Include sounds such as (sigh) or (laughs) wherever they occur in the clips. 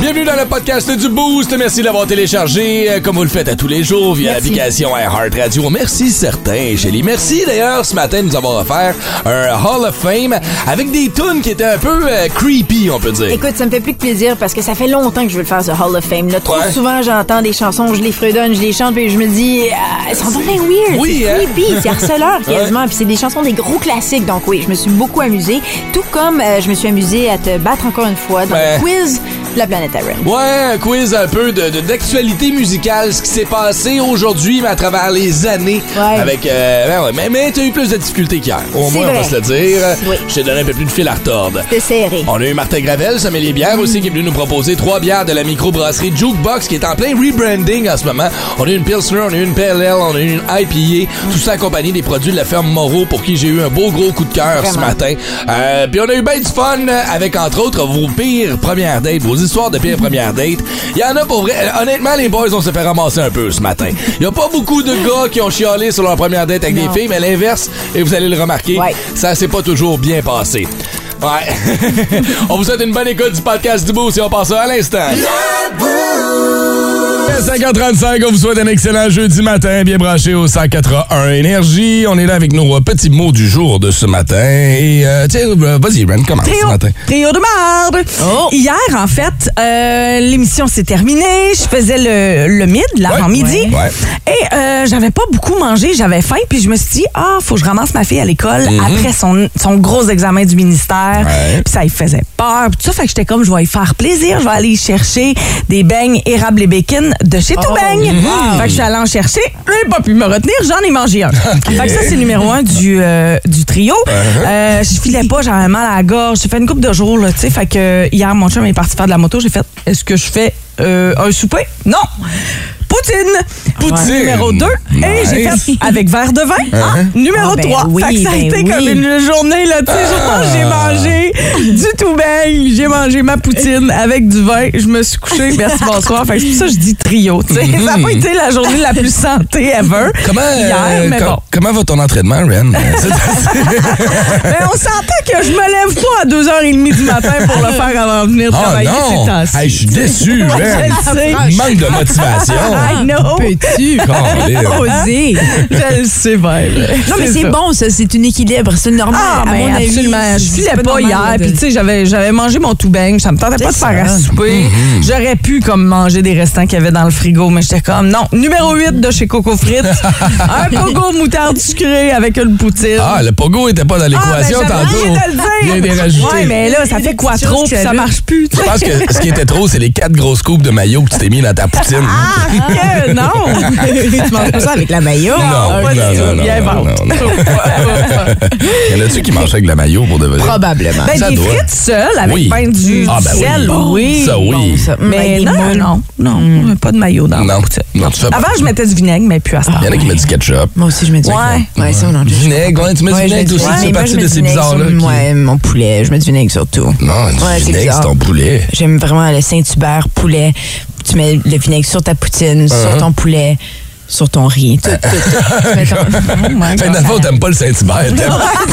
Bienvenue dans le podcast du Boost. Merci d'avoir téléchargé, euh, comme vous le faites à tous les jours, via l'application iHeart Radio. Merci certains, Shelly. Merci d'ailleurs ce matin de nous avoir offert un Hall of Fame avec des tunes qui étaient un peu euh, creepy, on peut dire. Écoute, ça me fait plus que plaisir parce que ça fait longtemps que je veux le faire, ce Hall of Fame. Là, trop Ouais. souvent, j'entends des chansons, je les fredonne, je les chante, puis je me dis, ah, elles sont vraiment weird. Oui, c'est hein? creepy, c'est harceleur (laughs) quasiment. Puis c'est des chansons des gros classiques. Donc oui, je me suis beaucoup amusée. Tout comme euh, je me suis amusée à te battre encore une fois dans Ouais. le quiz la planète Aaron. Ouais, un quiz un peu de de- d'actualité musicale, ce qui s'est passé aujourd'hui, mais à travers les années. Ouais. Avec, euh, ben ouais, mais, mais t'as eu plus de difficultés qu'hier. Au moins, on va se le dire. Oui. Je t'ai donné un peu plus de fil à retordre. C'était serré. On a eu Martin Gravel, sommelier bière aussi, qui est venu nous proposer trois bières de la microbrasserie Jukebox, qui est en plein rebranding en ce moment. On a eu une Pilsner, on a eu une Ale, on a eu une IPA, tout ça accompagné des produits de la ferme Moreau, pour qui j'ai eu un beau gros coup de cœur ce matin. Euh, Puis on a eu bien du fun avec, entre autres, vos pires premières dates, vos histoires de pires premières dates. Il y en a pour vrai. Honnêtement, les boys, on se fait ramasser un peu ce matin. Il y a pas beaucoup de gars qui ont chialé sur leur première date avec Non. des filles, mais l'inverse, et vous allez le remarquer, Ouais. ça s'est pas toujours bien passé. Ouais. (laughs) on vous souhaite une bonne écoute du podcast du Boost et on passe ça à l'instant. 5h35, on vous souhaite un excellent jeudi matin, bien branché au 181 Énergie. On est là avec nos euh, petits mots du jour de ce matin. Et euh, tiens, euh, vas-y, Ren, commence ce Trio, matin. trio de marde. Oh. Hier, en fait, euh, l'émission s'est terminée. Je faisais le, le mid, l'avant-midi. Ouais. Et euh, j'avais pas beaucoup mangé. J'avais faim. Puis je me suis dit, ah, faut que je ramasse ma fille à l'école après son, son gros examen du ministère. Mhm. Ouais. Puis ça lui faisait peur. Puis tout ça, fait que j'étais comme, je vais y faire plaisir. Je vais aller chercher des beignes érable et bacon de chez Tout Beigne. Fait que je suis allée en chercher. J'ai pas pu me retenir. J'en ai mangé un. (laughs) Fait que ça, c'est numéro un du, euh, du trio. Euh, je filais pas, j'avais mal à la gorge. J'ai fait une couple de jours, là, tu sais. Fait que hier, mon chum est parti faire de la moto. J'ai fait, est-ce que je fais euh, un souper? Non! Poutine! Poutine. Numéro 2. Et j'ai fait avec verre de vin. Ah, numéro Ah, ben 3. oui, fait que ça a ben été oui. comme une journée, là, tu sais. genre, J'ai mangé du tout beigne, j'ai mangé ma poutine avec du vin, je me suis couchée, merci, bonsoir. Fait que c'est pour ça que je dis trio, tu sais. Ça n'a pas été la journée la plus santé ever. Comment, Hier, euh, mais com- bon. comment va ton entraînement, Ren? (laughs) Mais on s'entend que je me lève pas à 2h30 du matin pour le faire avant de venir oh travailler ces non! temps-ci. Hey, je suis déçu, Ren. je le sais. Manque de motivation. I know. Peux-tu (laughs) Colin. oser? Je le sais. Non, mais c'est bon, ça. C'est un équilibre. C'est normal. Ah, à ben mon avis. absolument. Je filais pas, hier. Puis, tu sais, j'avais, j'avais mangé mon tout beigne. Ça me tentait pas de faire à souper. J'aurais pu, comme, manger des restants qu'il y avait dans le frigo, mais j'étais comme, non. Numéro 8 de chez Coco Frites. (laughs) un pogo moutarde sucrée avec une poutine. Ah, le pogo était pas dans l'équation Ah, ben, tantôt. de le dire. Il a été rajouté. Ouais, mais là, ça fait quoi trop, puis ça marche plus. tu Je pense que ce qui était trop, c'est les quatre grosses coupes de maillot que tu t'es mis dans ta poutine. Ah, que non! (laughs) tu manges pas ça avec la maillot? Non, pas du non, tout. non, non, Bien non, vente. non, (laughs) Y en a-tu qui mangent avec la maillot pour devenir? Probablement. Ben, Ça des doit. frites seules avec du, Ah, sel, oui. ça, oui. Mais non, non, non, pas de maillot dans Non, non, Avant, je mettais du vinaigre, mais plus à ça. Il y en a qui mettent du ketchup. Moi aussi, je mets du Ouais. Ouais, ça, on en. Vinaigre, ouais, tu mets du vinaigre aussi, ouais, tu fais moi, partie de ces vinaigre bizarres-là. Ouais, mon poulet. Je mets du vinaigre surtout. Non, du c'est vinaigre, c'est ton poulet. J'aime vraiment le Saint-Hubert poulet. Tu mets le vinaigre sur ta poutine, Uh-huh. sur ton poulet, sur ton riz. Tout, tout, tout. T'aimes pas le Saint-Hubert,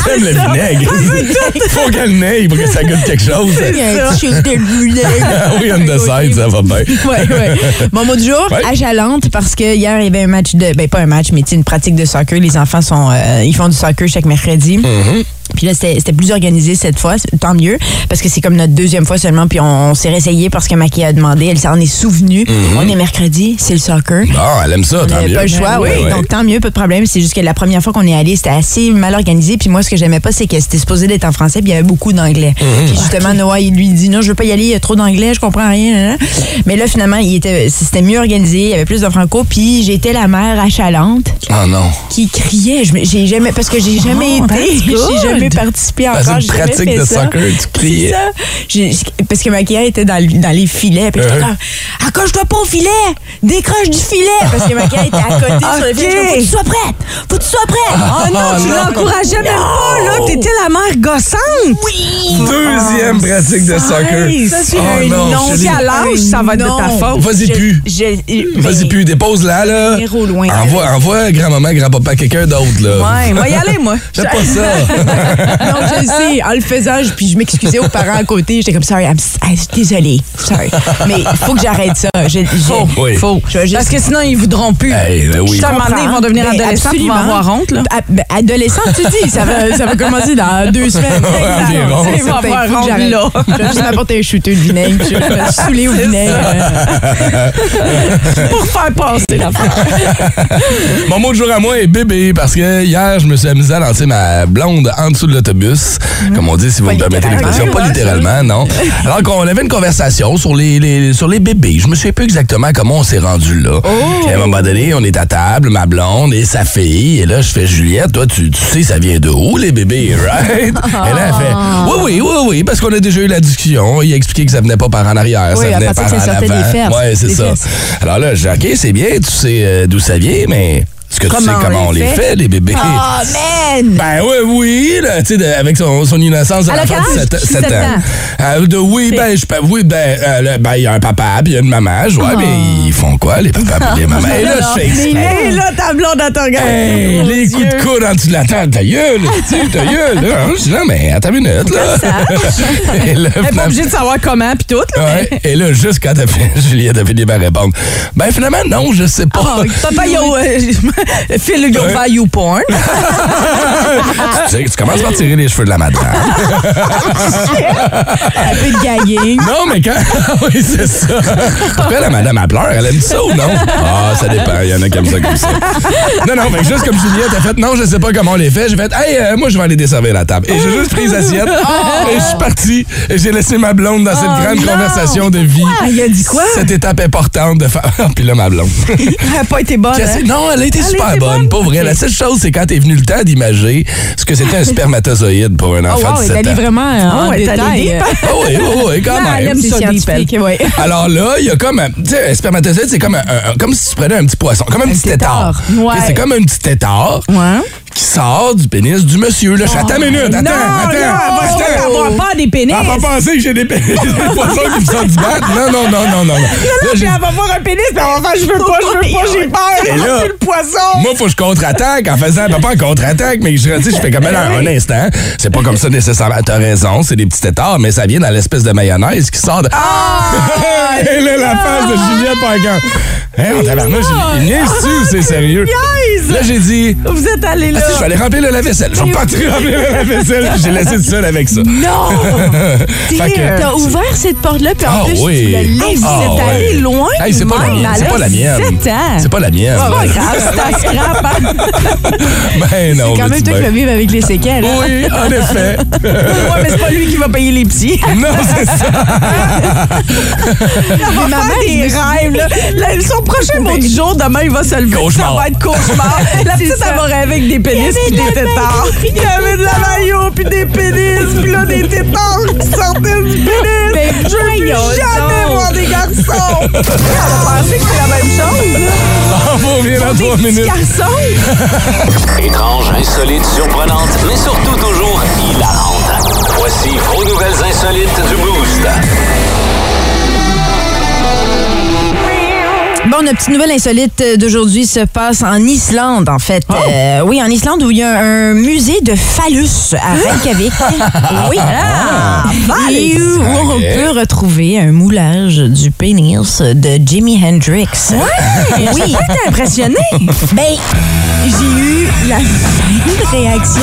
t'aimes (laughs) le vinaigre. (laughs) Faut qu'elle n'aille pour que ça goûte quelque chose. (laughs) Il y a un petit de vinaigre. Oui, on the side, ça va bien. Ouais, ouais. Mon mot du jour, Ouais. à Jalante, parce que hier, il y avait un match de. Ben, pas un match, mais une pratique de soccer. Les enfants sont. euh, ils font du soccer chaque mercredi. Mm-hmm. Puis là, c'était plus organisé cette fois, tant mieux, parce que c'est comme notre deuxième fois seulement, puis on, on s'est réessayé parce que Maki a demandé, elle s'en est souvenue. On est mercredi, c'est le soccer. Ah, elle aime ça, On tant mieux. pas le choix, oui. Donc, tant mieux, pas de problème. C'est juste que la première fois qu'on est allé, c'était assez mal organisé. Puis moi, ce que j'aimais pas, c'est que c'était supposé d'être en français, puis il y avait beaucoup d'anglais. Mhm. Puis justement, Noah, il lui dit non, je veux pas y aller, il y a trop d'anglais, je comprends rien. Mais là, finalement, il était, c'était mieux organisé, il y avait plus de franco. Puis j'étais la mère achalante Ah non. qui criait. J'ai jamais, parce que j'ai jamais Oh, été, (laughs) j'ai jamais participé encore. Dans une pratique fait de ça. soccer, tu criais. Parce que ma cliente était dans, le- dans les filets. Puis j'étais comme, accroche-toi pas au filet, décroche du filet. Parce que Maquia était à côté sur le (laughs) filet. Faut que tu sois prête, faut que tu sois prête. Oh non, tu l'encourageais même pas, là. T'étais la mère gossante. Oui. Deuxième pratique de soccer. Ça, c'est Oh un non, non. Chélie. Si à l'âge, ça va être de ta faute. Vas-y plus. Vas-y plus, dépose-la, là. Héros loin. Envoie, envoie grand-maman, grand-papa, quelqu'un d'autre, là. Ouais, va y aller, moi. Fais pas ça. (laughs) Non, je le sais. En le faisant, je- puis je m'excusais aux parents à côté. J'étais comme, sorry, I'm, I'm désolée. Sorry. Mais il faut que j'arrête ça. Je, je- Faux. Oui. Faux. Je vais juste- Parce que sinon, ils voudront plus. Hey, ben oui. À un moment donné, ils vont devenir Ben, adolescents, ils vont avoir honte, là. Ah, ben, adolescent, tu dis, ça va, ça va commencer dans deux semaines. (laughs) environ. C'est Ils vont avoir honte, j'arrête. là. Je vais juste m'apporter un shooter de vinaigre, je vais me saouler au (laughs) vinaigre. (laughs) Pour faire passer l'affaire. Mon mot de jour à moi est bébé parce que hier, je me suis amusé à lancer ma blonde en dessous de l'autobus. Comme on dit, si vous Pas me permettez l'expression. Pas littéralement, non. (laughs) Alors qu'on avait une conversation sur les, les- sur les bébés. Je me souviens plus exactement comment on s'est rendu là. Oh! Et à un moment donné, on est à table, ma blonde et sa fille. Et là, je fais Juliette, toi, tu, tu sais, ça vient de où, les bébés, right? Et là, elle fait Oui, oui, oui, oui, parce qu'on a déjà eu la discussion. Il a expliqué que ça venait pas par en arrière, Oui, ça venait par en des avant. Ouais, c'est ça. fesses. Alors là, j'ai dit, OK, c'est bien, tu sais euh, d'où ça vient, mais est-ce que tu sais Comment on comment les fait? fait, les bébés? Oh, man! Ben oui, oui, là, tu sais, avec son, son innocence de Elle a l'enfant quel de âge? 7, Sept ans. Euh, de oui, ben, je peux, oui, ben, euh, ben, il y a un papa, puis il y a une maman, je vois, mais ils font quoi, les papas et les mamans? (laughs) Et là, je fais exprès. Mais là, ta blonde à ton gars. Hey, les coups de coude en dessous de la table, ta gueule, (laughs) tu sais, ta gueule, là. Je dis, non, mais attends une minute, là. (laughs) Et Elle n'est pas obligée de savoir comment puis tout. là. Ouais, et là, juste quand Juliette a fini par répondre, ben, finalement, non, je sais pas. Ah, Papa, yo, (laughs) euh, Phil, yo, Ouais. value porn. tu sais, tu commences par tirer les cheveux de la madame. (laughs) Un peu de gagging. Non, mais quand. (laughs) oui, c'est ça. Pourquoi la madame, elle pleure? Elle aime ça ou non? Ah, ça dépend. Il y en a qui aiment ça comme ça. Non, non, mais juste comme Juliette a fait, non, je sais pas comment on les fait. J'ai fait, hey, euh, moi, je vais aller desservir la table. Et j'ai juste pris les assiettes. Et je suis parti. Et j'ai laissé ma blonde dans cette grande non! conversation de vie. Ah, il a dit quoi? Cette étape importante de faire. Puis là, ma blonde. Elle n'a pas été bonne. Hein? Non, elle a été Elle super bonne, bonne? pas vrai. La seule chose, c'est quand est venu le temps d'imager ce que c'était un spermatozoïde pour un Oh, enfant wow, de elle 7 est allée ans. vraiment euh, en Oh, allée détail. Ah oui, oui, oui, quand Non, elle même. (laughs) Alors là, il y a comme un, tu sais, un spermatozoïde, c'est comme un, un- un- comme si tu prenais un petit poisson, comme un, petit tétard. tétard. Ouais. Et C'est comme un petit tétard Ouais. Qui sort du pénis du monsieur. Là, fais, attends une minute, attends, non, attends, non, elle va attends. avoir peur des pénis. Elle va pas penser que j'ai des, pénis- (laughs) des poissons qui me sortent du bat. Non, non, non, non, non. non. Là, Puis j'ai- elle va voir un pénis, puis elle va faire je veux pas, je veux pas, j'ai peur. Et là- le poisson. Moi, faut que je contre-attaque en faisant, pas en contre-attaque, mais je, je fais comme un, un instant. C'est pas comme ça nécessairement. T'as raison, c'est des petits tétards, mais ça vient dans l'espèce de mayonnaise qui sort de. Ah! (laughs) Et là, la face de Juliette Parker. Hein, on tabarnouche, il niaise-tu c'est sérieux? Là, j'ai dit. Vous êtes allés là. Si, je vais aller remplir le lave-vaisselle. Je vais partir remplir le lave-vaisselle, j'ai laissé tout seul avec ça. Non! (laughs) T'as ouvert cette porte-là, puis en Ah plus, oui. tu l'as laissé. Ah, ouais. allés loin. Hey, c'est pas la mienne. C'est pas la mienne. C'est pas la mienne. C'est pas grave, c'est un scrap. hein. (laughs) Ben non, C'est quand mais même toi qui vas vivre avec les séquelles. hein? Oui, en (laughs) effet. Ouais, mais c'est pas lui qui va payer les petits. non, c'est ça. Va maman, des rêves. Là. Son prochain mot du jour, demain, il va se lever. Ça va être cauchemar. La petite, ça. elle va rêver avec des pénis puis des tétards. Il y avait de la maillot puis des pénis puis là, des tétards qui sortaient du pénis. Mais Je veux plus jamais voir des garçons. (laughs) Elle va penser que c'est la même chose. là. On va revenir dans trois minutes. garçons. (laughs) Étrange, insolite, surprenante, mais surtout toujours hilarante. Voici vos nouvelles insolites du Boost. Bon, notre petite nouvelle insolite d'aujourd'hui se passe en Islande, en fait. Euh, oui, en Islande, où il y a un musée de phallus à Reykjavik. (laughs) oui. Et où on peut retrouver un moulage du pénis de Jimi Hendrix. oui. T'es impressionné? Ben, j'ai eu la même réaction.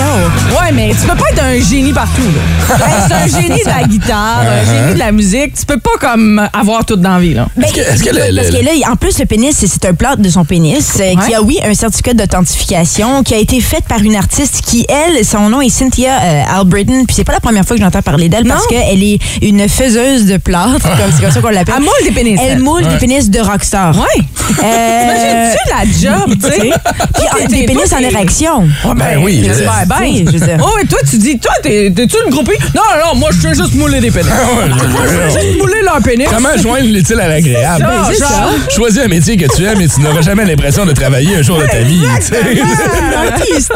Ouais, mais tu peux pas être un génie partout. là. Hey, c'est un génie de la guitare, un génie de la musique. Tu peux pas comme avoir tout dans la vie. Là. Ben, Est-ce que- est-ce que le- parce le- que là, en plus, ce pénis, c'est- un plâtre de son pénis euh, qui a, oui, un certificat d'authentification qui a été fait par une artiste qui, elle, son nom est Cynthia euh, Albritton. Puis c'est pas la première fois que j'entends parler d'elle parce qu'elle est une faiseuse de plâtre, (laughs) comme c'est comme ça qu'on l'appelle. Elle moule des pénis, Elle elle. moule des pénis de rockstar. Ouais. Euh, Imagine-tu la job, tu sais? (laughs) puis, ah, Toi, des pénis en érection. Ben oui, J'espère bien. sais, je veux dire. Oh, et toi, tu dis, toi, t'es- t'es-tu une groupie? Non, non, non, moi, je fais juste mouler des pénis. Je fais juste mouler leur pénis. Comment joindre l'utile à l'agréable? Ben. Choisis un métier que tu aimes et tu n'auras jamais l'impression de travailler un jour de ta vie. artiste.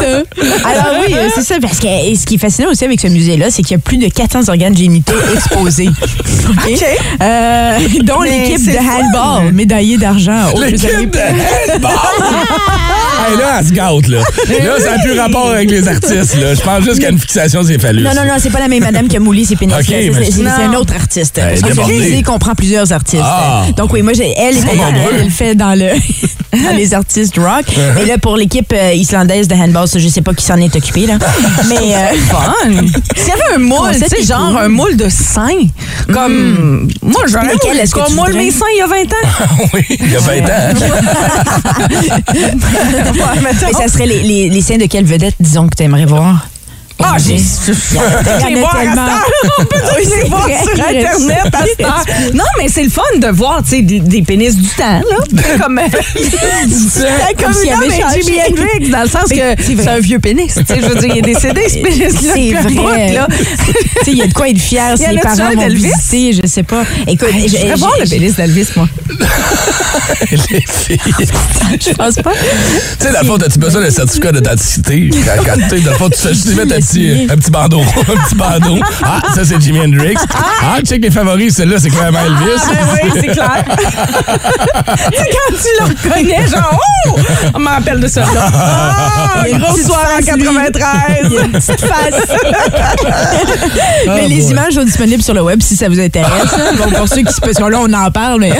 Alors oui, euh, c'est ça, parce que et ce qui est fascinant aussi avec ce musée-là, c'est qu'il y a plus de 400 organes génitaux exposés. (laughs) OK? Euh, dont Mais l'équipe c'est de handball, médaillée d'argent. aux Jeux L'équipe de olympiques. handball! (laughs) hey, là, elle se gâte, là. Là, ça n'a plus rapport avec les artistes, là. Je pense juste qu'il y a une fixation, c'est phallus. Non, non, non, c'est pas la même madame qui a moulé ses pénis. OK, C'est- mais c'est c'est- c'est un autre artiste. Parce que le musée comprend plusieurs artistes. Ah. Donc oui, moi, j'ai- elle, nombreux. Elle (laughs) fait dans, le, (laughs) dans les artistes rock. Et là, pour l'équipe euh, islandaise de handball, ça, je sais pas qui s'en est occupé, là. (laughs) Mais euh, fun. S'il y avait un moule, tu Concept sais, est genre Mm. cool. un moule de sein, comme. Moi, j'aurais Lesquels moulé, est-ce que qu'on tu moule voudrais? mes seins il y a 20 ans. oui, il y a 20 ans. mais ça serait les, les, les seins de quelle vedette, disons, que tu aimerais voir? Ah, j'ai. Il y en les a tellement. cette heure. (laughs) On peut tous les voir sur Internet à cette heure. (laughs) Non, mais c'est le fun de voir, tu sais, des, des pénis du temps, là. Comme, comme, s'il non, avait. Jimi Hendrix, dans le sens Mais que c'est un vieux pénis. Tu sais, je veux dire, il est décédé, ce (laughs) pénis-là. C'est vrai. Tu sais, il y a de quoi être fier Y si en les a-tu parents d'Elvis? visiter, je sais pas. Écoute, Je je- voir le pénis d'Elvis, moi. les filles. Je pense pas. Tu sais, le fond, t'as-tu besoin d'un certificat d'authenticité? Quand, tu sais, tu fais juste mettre petit, un petit bandeau. (laughs) Un petit bandeau. Ah, ça, c'est Jimi Hendrix. Ah, check les favoris. Celle-là, c'est clairement Elvis. Ah, oui, c'est clair. (laughs) quand tu le reconnais, genre, oh! On me rappelle de ça, là. Ah, (laughs) grosse soirée en face, lui. 93. Il y a une petite face. mais les images sont disponibles sur le web si ça vous intéresse. là. Bon, pour ceux qui se parce que là, on en parle, mais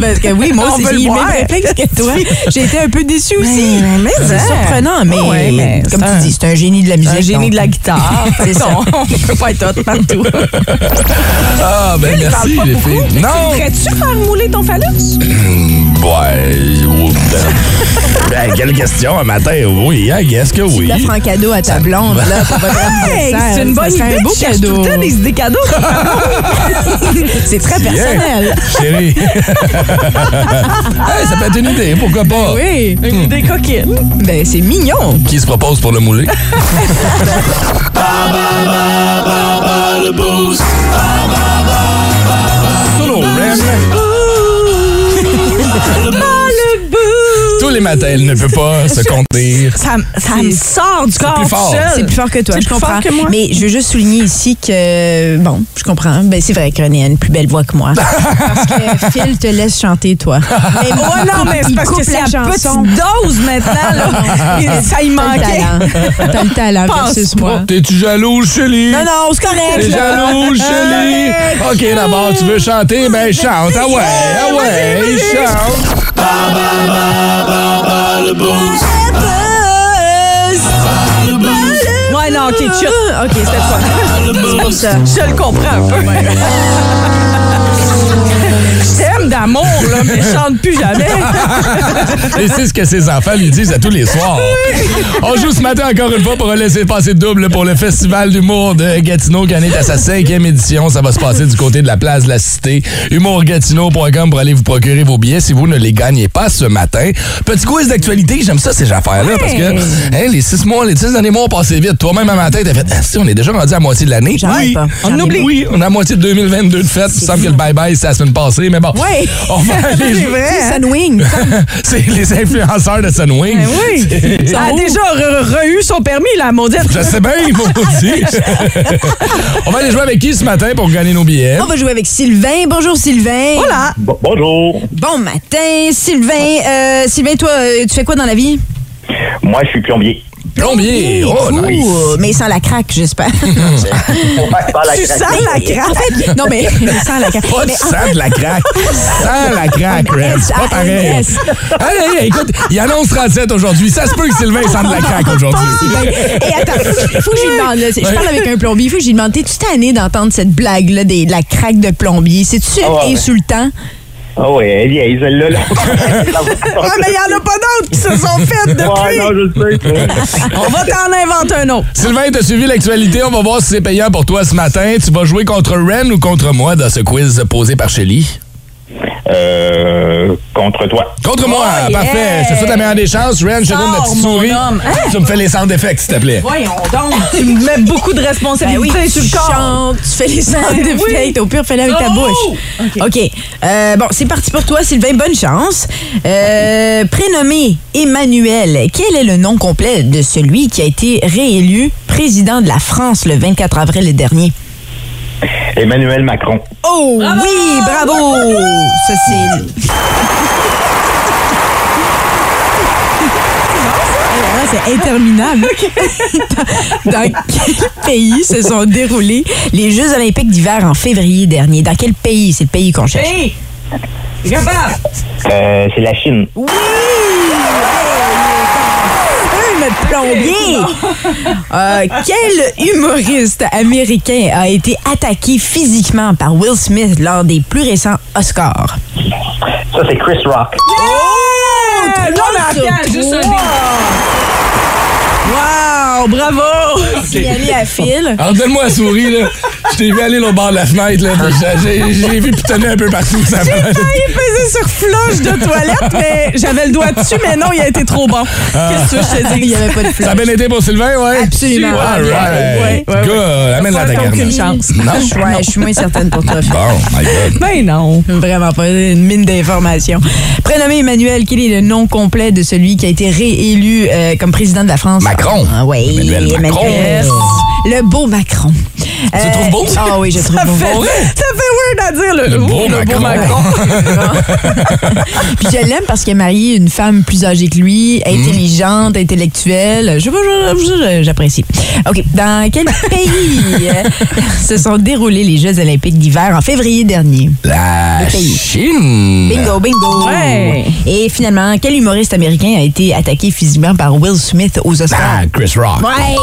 parce que oui, moi j'ai le eu le même voir. réflexe que toi. J'ai été un peu déçue aussi. mais- c'est ça. surprenant, mais, comme c'est tu dis, c'est un génie de la musique. Un génie donc. de la guitare. (laughs) C'est ça. On peut pas être hot partout. Ah, ben Parle merci, les beaucoup. filles. Non! Voudrais-tu faire mouler ton phallus? Ouais. ou- Ben, ben, quelle question un matin? Oui, est-ce que oui? L'offre en cadeau à ta blonde, là, pour votre (laughs) Hey, anniversaire. c'est une bonne idée. un beau tu cadeau. tout le temps des cadeaux. (laughs) C'est très personnel. Chérie. Hey, ça peut être une idée, pourquoi pas? Oui. Une idée coquine. Ben, c'est mignon. Qui se propose pour le mouler? Solo Ren. Tous les matins, elle ne peut pas (laughs) se contenir. Ça, ça me sort du corps plus fort. C'est plus fort que toi, C'est je plus comprends. fort que moi. Mais je veux juste souligner ici que, bon, je comprends. Ben, c'est vrai que René a une plus belle voix que moi. (laughs) Parce que Phil te laisse chanter, toi. Mais Oh non, mais c'est parce que c'est la petite dose maintenant. Là. (laughs) Et ça y T'as le manquait. talent. T'as le talent Pense versus moi. T'es-tu jaloux, Chélie? Non, non, c'est correct. T'es là. jaloux, Chélie? OK, d'abord, tu veux chanter? Ben, chante. Ah ouais, ah ouais, chante. Ouais, non, OK. OK, c'était ça. (laughs) Je le comprends un peu. (laughs) D'amour, là, mais je chante plus jamais. (laughs) Et c'est ce que ses enfants lui disent à tous les soirs. On joue ce matin encore une fois pour laisser passer double pour le Festival d'humour de Gatineau qui en est à sa cinquième édition. Ça va se passer du côté de la place de la Cité. Humourgatineau.com pour aller vous procurer vos billets si vous ne les gagnez pas ce matin. Petit quiz d'actualité, j'aime ça ces affaires-là parce que hein, les six mois, les six derniers mois ont passé vite. Toi-même à matin, t'as fait, ah, si, on est déjà rendu à moitié de l'année. Oui, pas. on oublie. Oui, on est à moitié de 2022 de fête. Il semble que le bye-bye, c'est la semaine passée, mais bon. On va (laughs) aller C'est jouer. vrai. C'est Sunwing. (laughs) C'est les influenceurs de Sunwing. Ben oui. Ça a déjà re- re- eu son permis, la maudite. Je sais bien, maudit. (laughs) On va aller jouer avec qui ce matin pour gagner nos billets? On va jouer avec Sylvain. Bonjour, Sylvain. Voilà. Bon- bonjour. Bon matin, Sylvain. Euh, Sylvain, toi, euh, tu fais quoi dans la vie? Moi, je suis plombier. Plombier. Oh, nice. Ouh, mais sans la craque, j'espère. (laughs) Tu craque. sens la (laughs) craque. non, mais (laughs) sans la craque. Pas de sang de la craque. Sans la craque, Red. C'est pas pareil. Hey, écoute, il annonce 37 aujourd'hui. Ça se peut que Sylvain sente de la craque aujourd'hui. Et attends, faut, faut que je lui demande. là, Je parle avec un plombier. Il faut que je lui demande. T'es-tu tanné d'entendre cette blague-là de la craque de plombier? C'est-tu Ah insultant? Ah ouais, elle est vieille, celle-là. Là. (laughs) Ah, mais il n'y en a pas d'autres qui se sont faites depuis. Ouais, non, je sais. (laughs) On va t'en inventer un autre. Sylvain, t'as suivi l'actualité. On va voir si c'est payant pour toi ce matin. Tu vas jouer contre Ren ou contre moi dans ce quiz posé par Shelly? Euh, contre toi. Contre moi, Oh, yeah. parfait. Te souhaite la meilleure des chances. Ren, je te donne ma petite souris. Hein? Tu me fais les sound effects, s'il te plaît. Voyons donc. (laughs) Tu me mets beaucoup de Ben responsabilités oui, sur le corps. chantes, tu fais les sound Ben oui. effects. Au pire, fais-le avec ta bouche. OK. Euh, bon, c'est parti pour toi, Sylvain. Bonne chance. Euh, prénommé Emmanuel, quel est le nom complet de celui qui a été réélu président de la France le 24 avril dernier? Emmanuel Macron. Oh oui, bravo! Ça, c'est... (laughs) Ah, C'est interminable. (laughs) dans, quel pays se sont déroulés les Jeux olympiques d'hiver en février dernier? Dans quel pays? C'est le pays qu'on cherche. Hey! Euh, c'est la Chine. Oui! Plombier! (laughs) Euh, quel humoriste américain a été attaqué physiquement par Will Smith lors des plus récents Oscars? Ça, c'est Chris Rock. Yeah! Non, mais sur attends, juste un trois. Wow! Bravo! Signalé à fil. Alors, donne-moi la souris, là. Je t'ai vu aller au bord de la fenêtre, là. J'ai vu pitonner un peu partout. J'ai failli peser sur flush de toilette, mais j'avais le doigt dessus, mais non, il a été trop bon. Qu'est-ce que je te dis? Il n'y avait pas de Ça a bien été pour Sylvain, ouais? Absolument. All right. Ouais, ouais, ouais. Good. Amène-la à ta T'as garde. aucune chance. Non? Ouais, je suis moins certaine pour toi. Bon, my God. Ben non. Vraiment pas une mine d'informations. Prénommé Emmanuel, quel est le nom complet de celui qui a été réélu euh, comme président de la France? Macron. Ah oui, Emmanuel Macron. Le beau Macron. Tu le trouves beau? Ah oui, je trouve Ça beau. fait, ça fait weird à dire le, Le beau Macron. (laughs) Puis je l'aime parce qu'il a marié une femme plus âgée que lui, intelligente, intellectuelle. Je sais pas, j'apprécie. OK. Dans quel (laughs) pays euh, se sont déroulés les Jeux olympiques d'hiver en février dernier? La Le pays. Chine. Bingo, bingo. Ouais. Et finalement, quel humoriste américain a été attaqué physiquement par Will Smith aux Oscars? Ah, Chris Rock. Ouais!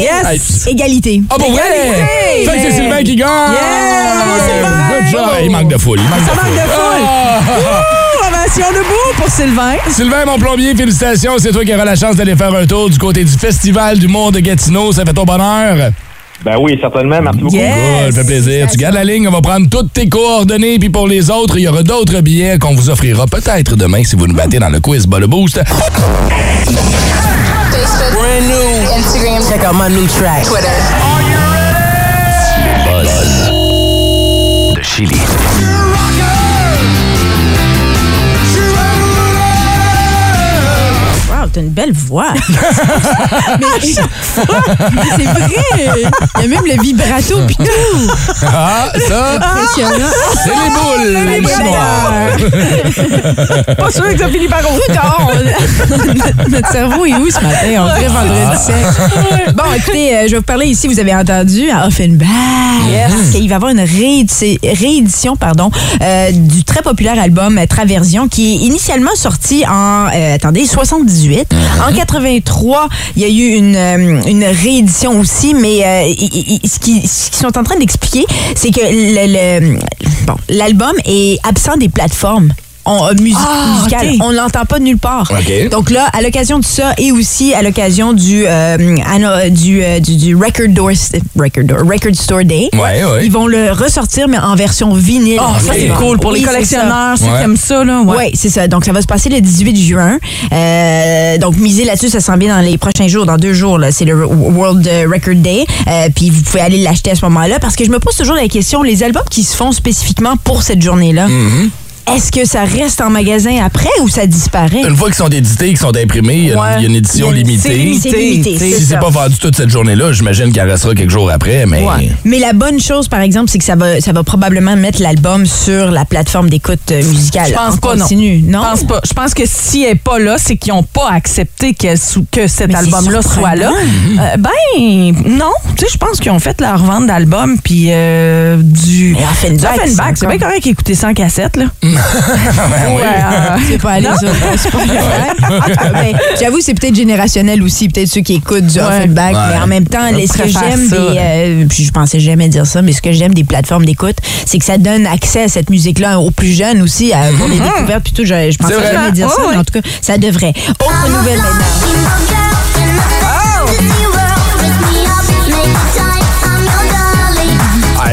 Yes! Égalité. Ah, bon, ouais! Fait que c'est Sylvain qui gagne! Yeah! Bravo, Sylvain! Good job! Il manque de foule. Il manque Ça de manque foule. de foule. Ah! Ovation debout pour Sylvain. Sylvain, mon plombier, félicitations. C'est toi qui auras la chance d'aller faire un tour du côté du Festival du Monde de Gatineau. Ça fait ton bonheur? Ben oui, certainement. Merci beaucoup. Good, ça fait plaisir. Tu gardes la ligne, on va prendre toutes tes coordonnées. Puis pour les autres, il y aura d'autres billets qu'on vous offrira peut-être demain si vous nous battez dans le quiz Bas le Boost. Instagram. Check out my new track. Twitter. de Chili. T'as une belle voix. (laughs) Mais c'est vrai. Il y a même le vibrato pis tout. Ah, ça, Impressionnant. c'est les boules. Les les noires. Pas sûr que ça finit par rouge. (laughs) Notre- Notre cerveau est où ce matin? On dirait vendredi sec. Bon, écoutez, euh, je vais vous parler ici, vous avez entendu, à Offenbach. Il va y avoir une réédi- réédition pardon, euh, du très populaire album Traversion qui est initialement sorti en, euh, attendez, 78. En 83, il y a eu une, euh, une réédition aussi, mais euh, ce qu'ils sont en train d'expliquer, c'est que le- le- bon, l'album est absent des plateformes. On, euh, musique, Ah, musicales. ok. On l'entend pas nulle part. Donc là, à l'occasion de ça et aussi à l'occasion du, euh, anno- du, euh, du, du Record, Door, Record, Door- Record Store Day, Ouais, ouais. ils vont le ressortir, mais en version vinyle. Oh, ça, c'est cool. Pour les Oui, collectionneurs, ceux qui aiment ça, là. oui, c'est ça. Donc, ça va se passer le 18 juin. Euh, donc, misez là-dessus, ça s'en vient dans les prochains jours, dans deux jours. là. C'est le World Record Day. Euh, puis, vous pouvez aller l'acheter à ce moment-là. Parce que je me pose toujours la question, les albums qui se font spécifiquement pour cette journée-là, Mm-hmm. Est-ce que ça reste en magasin après ou ça disparaît? Une fois qu'ils sont édités, qu'ils sont imprimés, il y a, Ouais. il y a une édition limitée. c'est limité. C'est limité, Si c'est pas vendu toute cette journée-là, j'imagine qu'il en restera quelques jours après, mais. Ouais. Mais la bonne chose, par exemple, c'est que ça va, ça va probablement mettre l'album sur la plateforme d'écoute euh, musicale. Je pense en pas, non. continu. non? Je pense pas. Je pense que si elle n'est pas là, c'est qu'ils n'ont pas accepté qu'elle que cet album-là soit là. Euh, ben, non. Tu sais, je pense qu'ils ont fait leur vente d'album puis euh, du. Et c'est bien correct d'écouter ça en cassette, là. (laughs) Ouais, euh, C'est pas. C'est pas ben, (laughs) J'avoue, c'est peut-être générationnel aussi. Peut-être ceux qui écoutent du. Ouais. Mais en même temps, les- ce que j'aime ça. des. euh, puis je pensais jamais dire ça, mais ce que j'aime des plateformes d'écoute, c'est que ça donne accès à cette musique-là aux plus jeunes aussi, à avoir des découvertes. Puis tout, je, je pensais jamais dire ça, Oh, mais en tout cas, ça devrait. Autre nouvelle maintenant.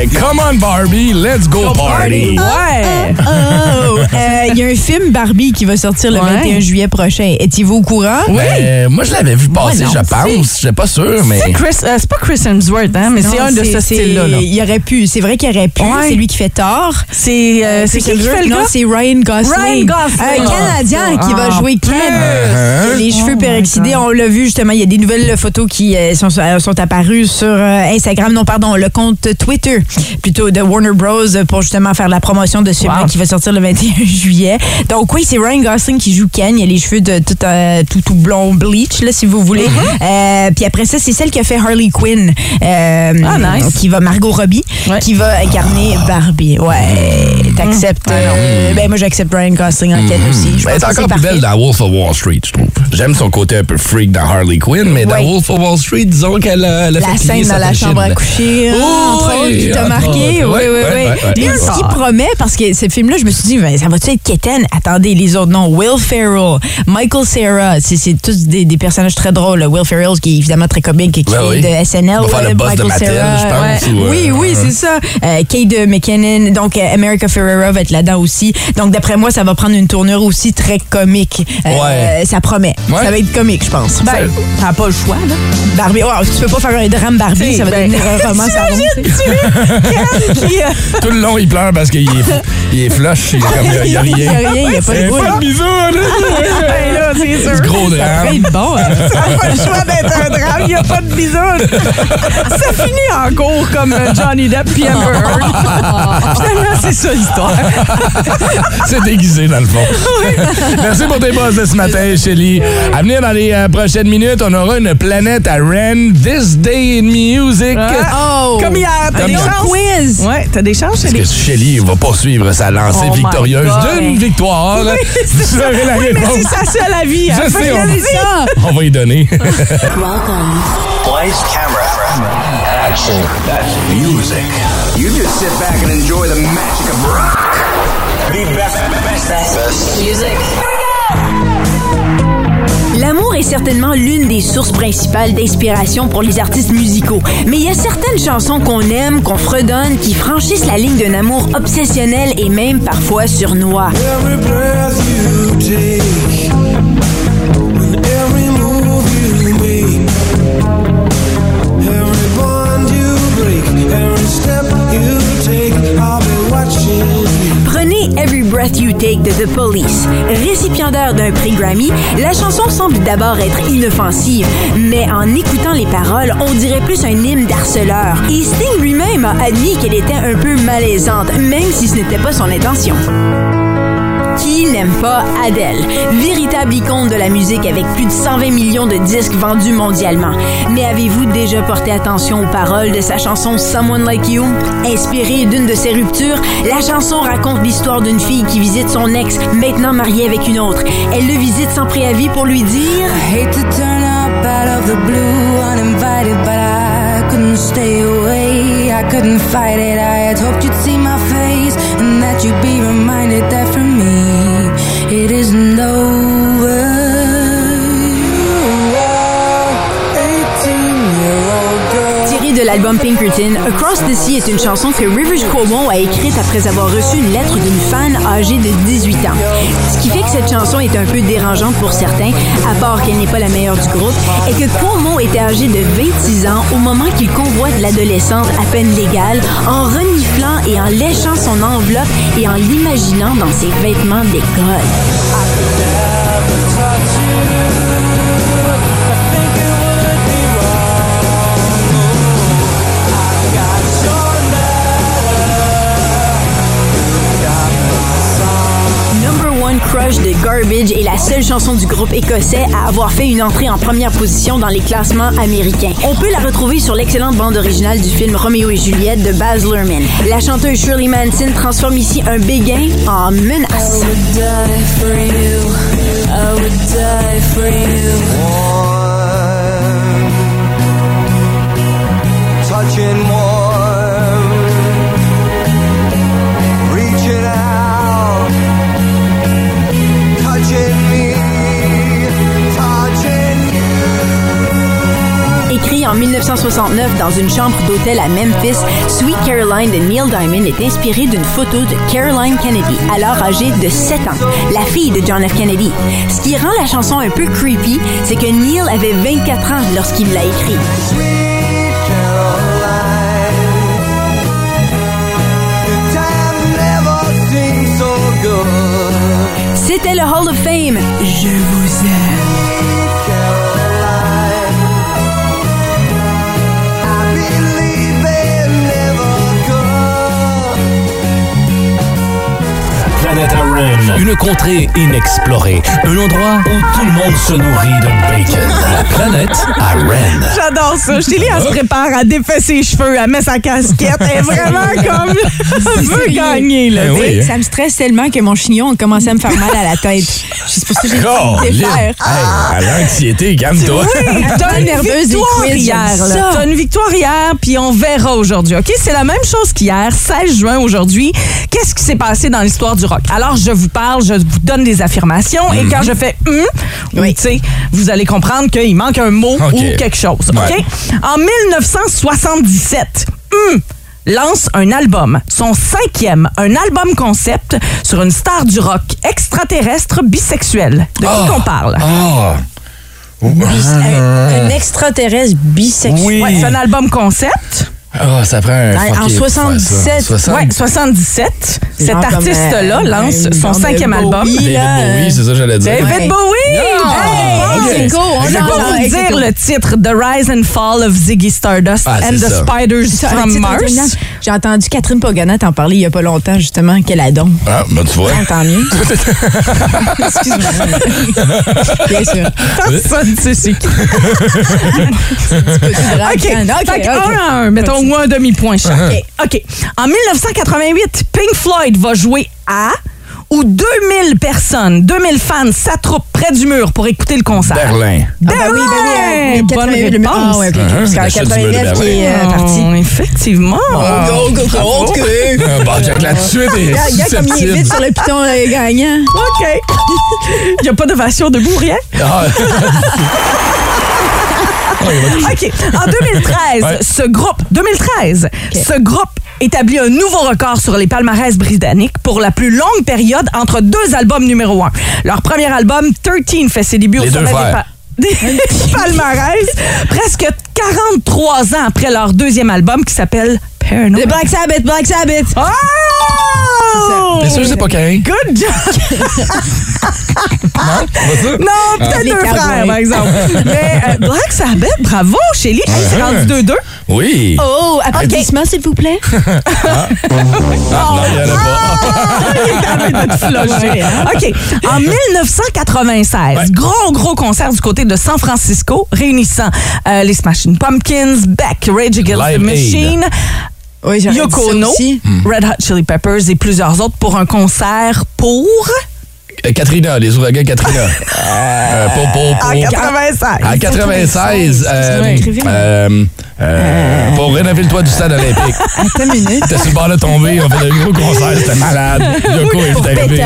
Come on, Barbie, let's go party. Ouais. Oh! (laughs) Euh, Il y a un film Barbie qui va sortir le Ouais. 21 juillet prochain. Étiez-vous au courant? Ben, moi, je l'avais vu passer, non. je pense. Je suis pas sûr, mais. C'est Chris, euh, c'est pas Chris Hemsworth, hein, mais c'est un de ce style-là. là. Il aurait pu. C'est vrai qu'il aurait pu. Ouais. C'est lui qui fait tort. C'est euh, c'est qui qui fait le Non, c'est Ryan Gosling. Ryan Gosling. Un Canadien qui va Ah, jouer Ken. Les cheveux Oh peroxydés, on l'a vu justement. Il y a des nouvelles photos qui euh, sont, euh, sont apparues sur euh, Instagram. Non, pardon, le compte Twitter plutôt de Warner Bros. pour justement faire la promotion de ce film Wow. qui va sortir le 21 (laughs) juillet. Donc oui, c'est Ryan Gosling qui joue Ken. Il a les cheveux de tout, euh, tout, tout blond bleach, là, si vous voulez. Mm-hmm. Euh, puis après ça, c'est celle qui a fait Harley Quinn. euh, Ah, nice. Qui va, Margot Robbie, Ouais. qui va incarner Barbie. Ouais, t'acceptes. euh, ben moi, j'accepte Ryan Gosling en Ken aussi. Je Ben, elle est encore plus belle dans Wolf of Wall Street, je trouve. J'aime son côté un peu freak dans Harley Quinn, mais dans Ouais. Wolf of Wall Street, disons qu'elle a, a La fait scène dans la chambre à coucher, Oh, entre oui, autres, qui t'a entre marqué? autres. Oui, oui, oui. ouais. ce qui promet, parce que ce film-là, je me suis dit, ben, ça va-tu être Keten? Attendez, les autres noms. Will Ferrell, Michael Cera, c'est tous des, des personnages très drôles. Will Ferrell, qui est évidemment très comique, qui est oui. de SNL. Il va faire le ouais, boss de Mattel, Cera, je pense, ouais. ou, euh, oui, oui, c'est ça. Euh, Kate McKinnon, donc euh, America Ferrera va être là-dedans aussi. Donc, d'après moi, ça va prendre une tournure aussi très comique. Euh, Ouais. Ça promet. Ouais. Ça va être comique, je pense. Ben, t'as pas le choix, là. Barbie, wow, tu peux pas faire un drame Barbie, ça va ben, devenir un roman Qui, Tout le long, il pleure parce qu'il est, il est flush, il y a, rien. Il y a rien, il y a pas de bisous, là. ben là, c'est sûr. Gros drame. bon. hein. Ça n'a pas le choix d'être un drame, il n'y a pas de bisoune. ça finit en cours comme euh, Johnny Depp puis Amber. (laughs) Finalement, c'est ça l'histoire. C'est déguisé, dans le fond. Merci pour tes bosses de ce matin, Shelly. À venir dans les euh, prochaines minutes, on aura une planète à Ren. This Day in Music. Oh! Comme hier, t'as des. Chances. Quiz! Ouais, t'as des chances, Est-ce Chélie? que Shelly va poursuivre sa lancée Oh my victorieuse God. d'une victoire? Vous savez la Oui, mais réponse. c'est ça, c'est la vie. hein. Je sais, on-. Ça! (laughs) On va y donner. Lights, camera, action. That's music. You just sit back and enjoy the magic of rock. The best, best, best, music. L'amour est certainement l'une des sources principales d'inspiration pour les artistes musicaux. Mais il y a certaines chansons qu'on aime, qu'on fredonne, qui franchissent la ligne d'un amour obsessionnel et même parfois surnois. Prenez Every Breath You Take de The Police. Récipiendaire d'un prix Grammy, la chanson semble d'abord être inoffensive, mais en écoutant les paroles, on dirait plus un hymne d'harceleur. Et Sting lui-même a admis qu'elle était un peu malaisante, même si ce n'était pas son intention. Qui n'aime pas Adele, véritable icône de la musique avec plus de 120 millions de disques vendus mondialement. Mais avez-vous déjà porté attention aux paroles de sa chanson Someone Like You? Inspirée d'une de ses ruptures, la chanson raconte l'histoire d'une fille qui visite son ex, maintenant mariée avec une autre. Elle le visite sans préavis pour lui dire it isn't over. De l'album Pinkerton, Across the Sea est une chanson que Rivers Cuomo a écrite après avoir reçu une lettre d'une fan âgée de 18 ans. Ce qui fait que cette chanson est un peu dérangeante pour certains, à part qu'elle n'est pas la meilleure du groupe, est que Cuomo était âgé de 26 ans au moment qu'il convoite l'adolescente à peine légale en reniflant et en léchant son enveloppe et en l'imaginant dans ses vêtements d'école. Garbage est la seule chanson du groupe écossais à avoir fait une entrée en première position dans les classements américains. On peut la retrouver sur l'excellente bande originale du film Roméo et Juliette de Baz Luhrmann. La chanteuse Shirley Manson transforme ici un béguin en menace. En 1969 dans une chambre d'hôtel à Memphis, Sweet Caroline de Neil Diamond est inspiré d'une photo de Caroline Kennedy, alors âgée de 7 ans, la fille de John F. Kennedy. Ce qui rend la chanson un peu creepy, c'est que Neil avait 24 ans lorsqu'il l'a écrit. time never seemed so good. C'était le Hall of Fame. Je vous aime. Planète Une contrée inexplorée, un endroit où tout le monde se nourrit de bacon. La planète Aren. J'adore ça. Chélie, elle se prépare à défaire ses cheveux, elle met sa casquette. Elle est vraiment comme. (laughs) Elle veut gagner, là. Ben oui, hein. Ça me stresse tellement que mon chignon a commencé à me faire mal à la tête. C'est pour ça que j'ai Oh, décidé de Lynn. faire. Hey, à l'anxiété, calme-toi. Oui, t'as (laughs) une victoire hier. T'as une victoire hier, puis on verra aujourd'hui. OK? C'est la même chose qu'hier, 16 juin aujourd'hui. Qu'est-ce qui s'est passé dans l'histoire du rock? Alors, je vous parle, je vous donne des affirmations, et quand je fais hum, oui. tu sais, vous allez comprendre qu'il manque un mot ou quelque chose. OK? Ouais. En 1977, hum, lance un album, son cinquième, un album concept sur une star du rock extraterrestre bisexuelle. De qui Ah. qu'on parle? Ah. Un, un extraterrestre bisexuel. Oui. Ouais, c'est un album concept. Ah, ça prend un En- en fucké pour faire 77, ça. 60. Ouais, 77. Cet artiste-là euh, lance son cinquième album. David Bowie, c'est ça que j'allais dire. David Ouais. Bowie! Ah, c'est a- vous dire le titre The Rise and Fall of Ziggy Stardust Ah, and the ça. Spiders Ça, from Mars. J'ai entendu Catherine Pogana t'en parler il y a pas longtemps, justement, qu'elle a donc. Ah, ben tu vois. Tant mieux. (laughs) Excuse-moi. Bien sûr. Personne ne sait c'est qui. (laughs) OK. OK, Fait que OK. un à un, mettons ou un demi-point chaque. OK. OK. En 1988, Pink Floyd va jouer à où 2000 personnes, 2000 fans s'attroupent près du mur pour écouter le concert. Berlin. Ah, ben oui, ben oui, euh, Bonne 88, le- réponse. Ah, ouais, OK, OK. Parce qu'en La chute du mur de 89 qui est euh, Oh, parti. Effectivement. Oh, go, go, go, OK. Ah, Bon, Jack, là-dessus, t'es Regarde regarde comme il est vite sur le piton euh, gagnant. OK. (laughs) Il n'y a pas d'ovation debout, rien? (laughs) OK. En 2013, Ouais. ce groupe, 2013, ce groupe établit un nouveau record sur les palmarès britanniques pour la plus longue période entre deux albums numéro un. Leur premier album, 13, fait ses débuts Les au deux sommet des, frères. pa- des (laughs) palmarès presque 43 ans après leur deuxième album qui s'appelle Paranoid. Black Sabbath, Black Sabbath. Oh! T'es sûr c'est pas Karine? Good job! (laughs) Non? Pas ça? Non, peut-être Les deux frères, par exemple. Mais euh, Black Sabbath, bravo, Shelly. Hey, c'est rendu 2-2. Oui. Oh, applaudissements, s'il vous plaît. (laughs) Ah, non, il y en a pas. Il est en train de te flusher. (laughs) OK. En 1996, Ouais. gros, gros concert du côté de San Francisco, réunissant euh, les Smashing Pumpkins, Beck, Rage Against Live the Machine, Oui, Yoko Ono. Red Hot Chili Peppers et plusieurs autres pour un concert pour... Euh, Katrina, les ouragans Katrina. (laughs) Euh, pour, pour, pour, En 96. En 96, euh, euh, euh, pour rénover le toit du stade olympique. (laughs) Attends une minute. T'es sur le bord de tomber, on fait de gros concerts, c'était malade. (laughs) Yoko Pour est arrivé.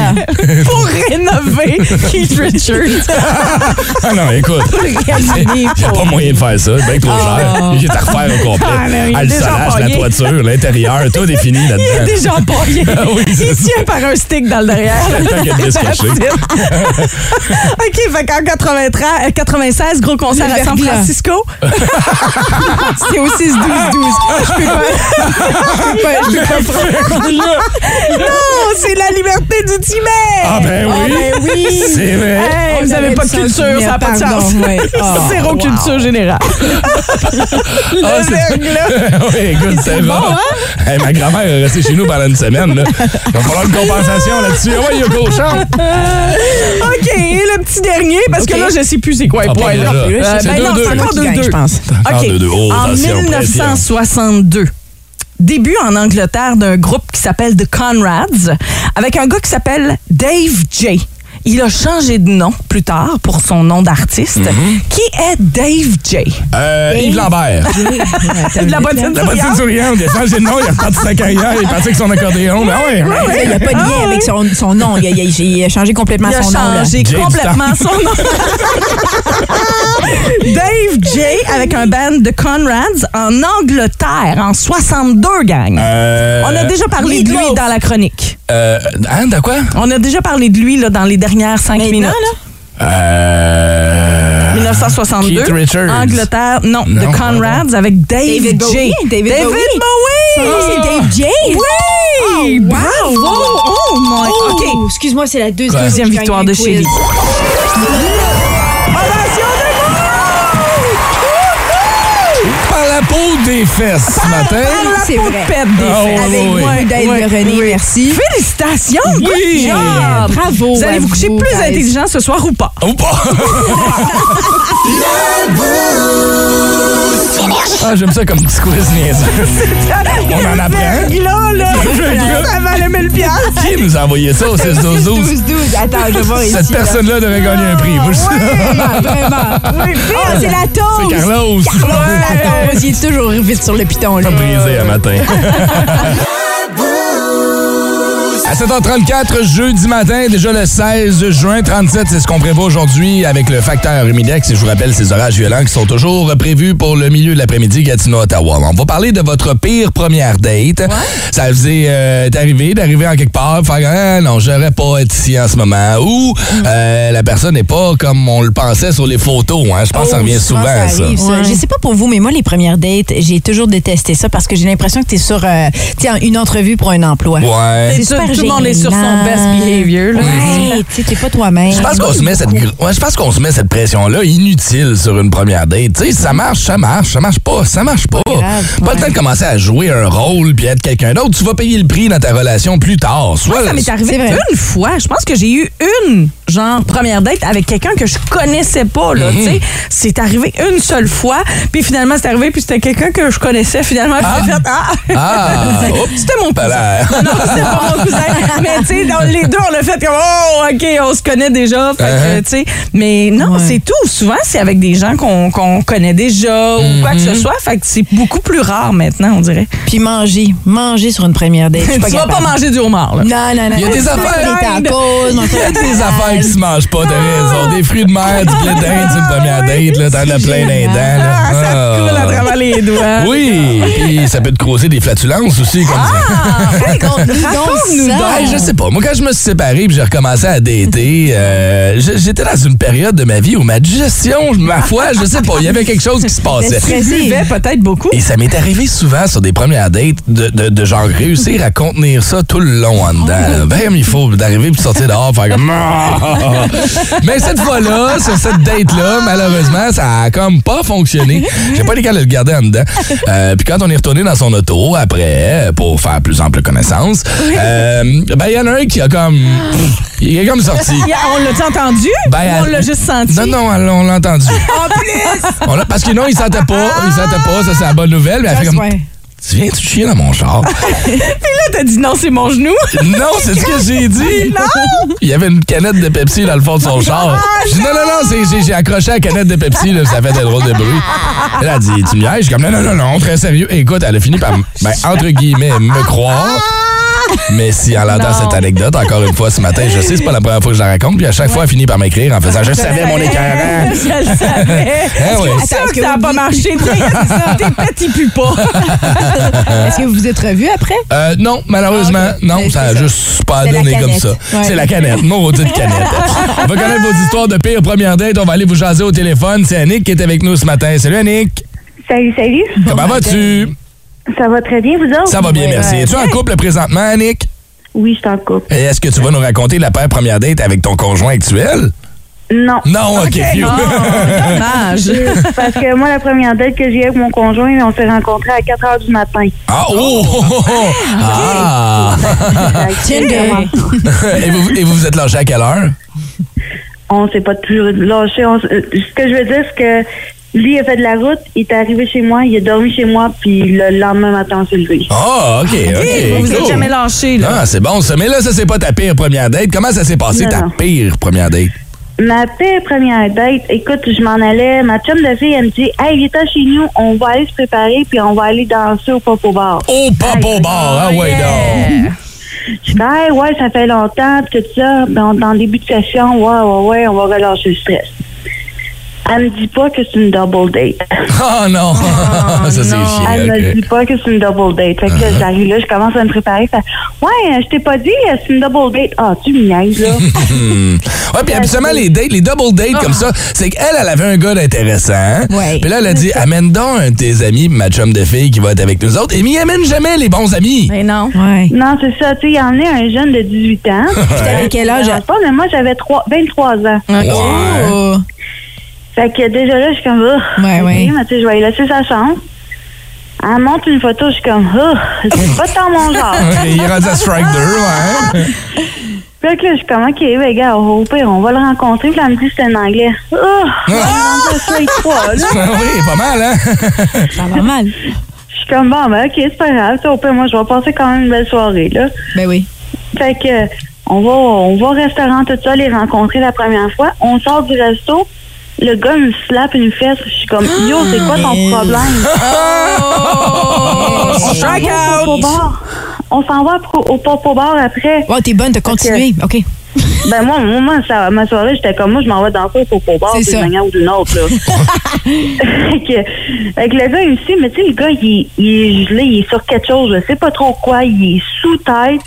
Pour rénover Keith Richards. Ah non, écoute, il n'y a pas moyen de faire ça, c'est bien trop cher. Il est à refaire au complet. Ah, Ah, le déjà salage, la toiture, l'intérieur, tout est fini Il est là-dedans. déjà empaillé. Ah oui, Il tient par un stick dans le derrière. Le (laughs) OK, fait qu'en 93, euh, 96, gros concert à San. Francisco. (laughs) texter au 6 12 12. Je peux pas. Je peux pas, je peux pas prendre. Non, c'est la liberté du Tibet. Ah ben oui. oui. C'est vrai. Hey, vous On avez avait pas de culture, du ça n'a pas de sens. ouais. (laughs) Oh, Zéro wow. culture générale. Ah, Le c'est- verglas. oui, écoute, c'est bon. hein? Hey, ma grand-mère est restée chez nous pendant une semaine. Là. Il va falloir une compensation là-dessus. Ah ouais, Yoko, chante. OK, et le petit dernier, parce que OK. là, je sais plus c'est quoi les pas points. déjà. Euh, C'est ben non, 2-2. c'est encore Qui gagne, 2-2. je pense. OK. 2-2. Oh, en attention, 1962, début en Angleterre d'un groupe qui s'appelle The Conrads, avec un gars qui s'appelle Dave J. Il a changé de nom plus tard pour son nom d'artiste. Qui est Dave J? Euh, Yves Lambert. (laughs) De la bottine souriante, il a changé de nom, il a reparti sa carrière, il pensait que son accordéon. Ben ouais, ouais. Il n'y a pas de lien Ah, avec son, son nom. Il a, il a- il a changé complètement Il a son nom. là. changé Jay complètement son nom. (laughs) Avec un band de Conrads en Angleterre en 62 gang. Euh, On a déjà parlé de lui dans la chronique. Euh, hein, de quoi? On a déjà parlé de lui là, dans les dernières cinq Maintenant, minutes. Euh... 1962. Keith Richards. Angleterre. Non, Non, The Conrads avec Dave, David J. Bowie. David David Bowie. Bowie. Son nom, c'est Dave J? Oui! Bravo! Oh, mon... Oh, OK. Excuse-moi, c'est la deuxième, victoire de. Chélie. Des fesses ce matin. C'est vrai. pète des fesses. oui, Avec oui. moi d'aide Oui, de René, oui. merci. Félicitations! Oui. Good job. Bravo Vous allez vous coucher vous, plus guys. intelligent ce soir ou pas? Ou pas? (laughs) Ah, j'aime ça comme petit quiz niaiseux. (laughs) On en apprend. Là, là, ça valait 1000 piastres. Qui nous a envoyé ça au 6 12 12 12, 12. Attends, je vais voir ici. Cette là. personne-là devrait gagner un prix. Moi, je Vraiment, vraiment. Oui, Ah, c'est la C'est toast. Carlos. Carlos, la toast. Il est toujours vite sur le piton. Là. Pas brisé un matin. (laughs) À 7h34, jeudi matin, déjà le 16 juin, 37, c'est ce qu'on prévoit aujourd'hui avec le facteur humidex. Et je vous rappelle ces orages violents qui sont toujours prévus pour le milieu de l'après-midi, Gatineau, Ottawa. On va parler de votre pire première date. Ça est euh, arrivé d'arriver en quelque part, faire ah, non, j'aurais pas être ici en ce moment. Ou euh, la personne n'est pas comme on le pensait sur les photos. Hein. Je pense que ça Oh, revient souvent, ça. ça. arrive, ça. Ouais. Je sais pas pour vous, mais moi, les premières dates, j'ai toujours détesté ça parce que j'ai l'impression que tu es sur euh, une entrevue pour un emploi. Ouais. C'est super le monde est sur son best behavior. Là. Ouais, tu sais, t'es pas toi-même. Je pense qu'on se met cette ouais, je pense qu'on se met cette pression là inutile sur une première date. Tu sais, ça marche, ça marche, ça marche pas, ça marche pas. grave, pas ouais. le temps de commencer à jouer un rôle puis être quelqu'un d'autre. Tu vas payer le prix dans ta relation plus tard. Soit Moi, ça m'est arrivé une fois. Je pense que j'ai eu une, genre, première date avec quelqu'un que je connaissais pas, là, tu sais. C'est arrivé une seule fois, puis finalement, c'est arrivé, puis c'était quelqu'un que je connaissais, finalement, puis j'ai fait, ah! Ah. (laughs) C'était mon cousin. Voilà. Non, c'était pas mon cousin. (laughs) Mais, tu sais, dans les deux, on l'a fait comme, oh, OK, on se connaît déjà. Fait que, Uh-huh. tu sais, mais non, Ouais. c'est tout. Souvent, c'est avec des gens qu'on qu'on connaît déjà ou quoi que ce soit. Fait que c'est beaucoup plus rare maintenant, on dirait. Puis manger. Manger sur une première date. je suis tu vas pas manger du homard, là. Non, non, non. Il y a des Des affaires- tacos, Il y a des affaires qui se mangent pas, t'as raison. Des fruits de mer, du blé d'Inde, c'est une première date, là, t'en as plein d'un dent, là. Ah, ça te coule à travers les doigts. Oui, puis ça peut te causer des flatulences aussi, comme Ah, ça. Raconte-nous (laughs) donc. Je sais pas. Moi, quand je me suis séparé puis j'ai recommencé à dater, euh, j'étais dans une période de ma vie où ma digestion, ma foi, je sais pas, il y avait quelque chose qui se passait. Tu buvais peut-être beaucoup. Et ça m'est arrivé souvent sur des premières dates de, de, de genre réussir à contenir ça tout le long en dedans. Ben il faut, d'arriver puis sortir dehors, faire comme... Mais cette fois-là, sur cette date-là, malheureusement, ça a comme pas fonctionné. J'ai pas été capable de le garder en dedans. Euh, puis quand on est retourné dans son auto après, pour faire plus ample connaissance, euh, ben il y en a un qui a comme... Il est comme sorti. On l'a-tu entendu? Ben, Ou on l'a juste senti? Non, non, on l'a- l'a entendu. En plus! On l'a- parce que non, il sentait pas. Il sentait pas, ça c'est la bonne nouvelle. Mais elle fait comme... Tu viens-tu chier dans mon char? (laughs) Puis là, t'as dit non, c'est mon genou. non, c'est ce que j'ai (laughs) dit. Non! Il y avait une canette de Pepsi dans le fond de son char. J'ai dit non, non, non, c'est- j'ai- accroché la canette de Pepsi, là, ça fait des drôles de bruit. Elle a dit, tu me niaises? Je suis comme, non, non, non, non, très sérieux. Écoute, elle a fini par, ben, entre guillemets, me croire. Mais si en l'entend Non. cette anecdote, encore une fois ce matin, je sais, c'est pas la première fois que je la raconte, puis à chaque fois, elle finit par m'écrire en faisant Je savais mon écœurant. (laughs) Je le savais. Hein, (laughs) ouais. C'est sûr Attends, que ça n'a pas marché? (laughs) Tes ils puent pas. Est-ce que vous vous êtes revus après? Euh, non, malheureusement, Ah, non, Ben, ça a c'est ça. juste pas donné comme ça. Ouais. C'est la canette, maudite canette. on va connaître vos histoires de pire première date. On va aller vous jaser au téléphone. C'est Annick qui est avec nous ce matin. Salut Annick. Salut, salut. Comment vas-tu? Ça va très bien, vous autres? Ça va bien, merci. Es-tu en couple présentement, Annick? Oui, je suis en couple. Et est-ce que tu vas nous raconter la paire première date avec ton conjoint actuel? Non. Non, OK. phew. (laughs) Dommage. Parce que moi, la première date que j'ai eue avec mon conjoint, on s'est rencontrés à 4 heures du matin. Ah, oh! Ah! Tinder. (laughs) et, vous, et vous vous êtes lâché à quelle heure? On s'est pas toujours lâché. On s- euh, ce que je veux dire, c'est que lui, il a fait de la route, il est arrivé chez moi, il a dormi chez moi, puis le lendemain matin, on s'est levé. Ah, OK, OK. Vous êtes cool. jamais lâché, là. Ah, c'est bon ça. Mais là, ça, c'est pas ta pire première date. Comment ça s'est passé, Non, ta non. pire première date? Ma pire première date, écoute, je m'en allais, ma chum de fille, elle me dit, hey, viens chez nous, on va aller se préparer, puis on va aller danser au Popo Bar. Au Popo Bar, ah ouais, donc. Je dis, hey, ouais, ça fait longtemps, pis tout ça. Dans, dans le début de session, ouais, ouais, ouais, on va relâcher le stress. Elle me dit pas que c'est une double date. (laughs) Ah non! (laughs) ça, c'est chiant. Elle me ok. dit pas que c'est une double date. Fait que là, j'arrive là, je commence à me préparer. Fait, ouais, je t'ai pas dit, c'est une double date. Ah, tu me niaises, là. (laughs) Ouais, puis habituellement, les dates, les double dates comme ça, c'est qu'elle, elle avait un gars d'intéressant. hein? Ouais. Puis là, elle a dit, amène donc un de tes amis, ma chum de fille qui va être avec nous autres. Et mais il amène jamais les bons amis. Mais non. Ouais. non, c'est ça. Tu sais, il y en a un jeune de 18 ans. T'avais quel âge? Je sais pas, mais moi, j'avais trois- 23 ans. Ouais. Fait que déjà là, je suis comme, oh, Ouais, ok, ouais. mais tu sais, je vais lui laisser sa chance. Elle montre une photo, je suis comme, oh, c'est pas tant mon genre. (laughs) il est rendu à Strike 2, ouais. (laughs) Fait que là, je suis comme, OK, ben, gars, au pire, on va le rencontrer. Puis là, elle me dit que c'est en anglais. Oh, on est rendu à Strike 3, là. Ah (laughs) oui, pas mal, hein? Ça va mal. Je suis comme, bon, ben, OK, c'est pas grave. Au pire, moi, je vais passer quand même une belle soirée, là. Ben oui. Fait que, on va, on va au restaurant, tout ça, les rencontrer la première fois. On sort du resto. Le gars me slappe une fesse. Je suis comme, yo, c'est quoi ton problème? (laughs) Oh, strike Au out! bar. On s'en va au Popo Bar après. Oh, t'es bonne, t'as continué. OK. Ben moi, moi, ça- ma soirée, j'étais comme moi, je m'en vais danser au Popo Bar d'une manière ou d'une autre. Là. (laughs) fait, que, fait que le gars, il me dit, mais tu sais, le gars, il, est- il est gelé, il est sur quelque chose, je sais pas trop quoi, il est sous tête.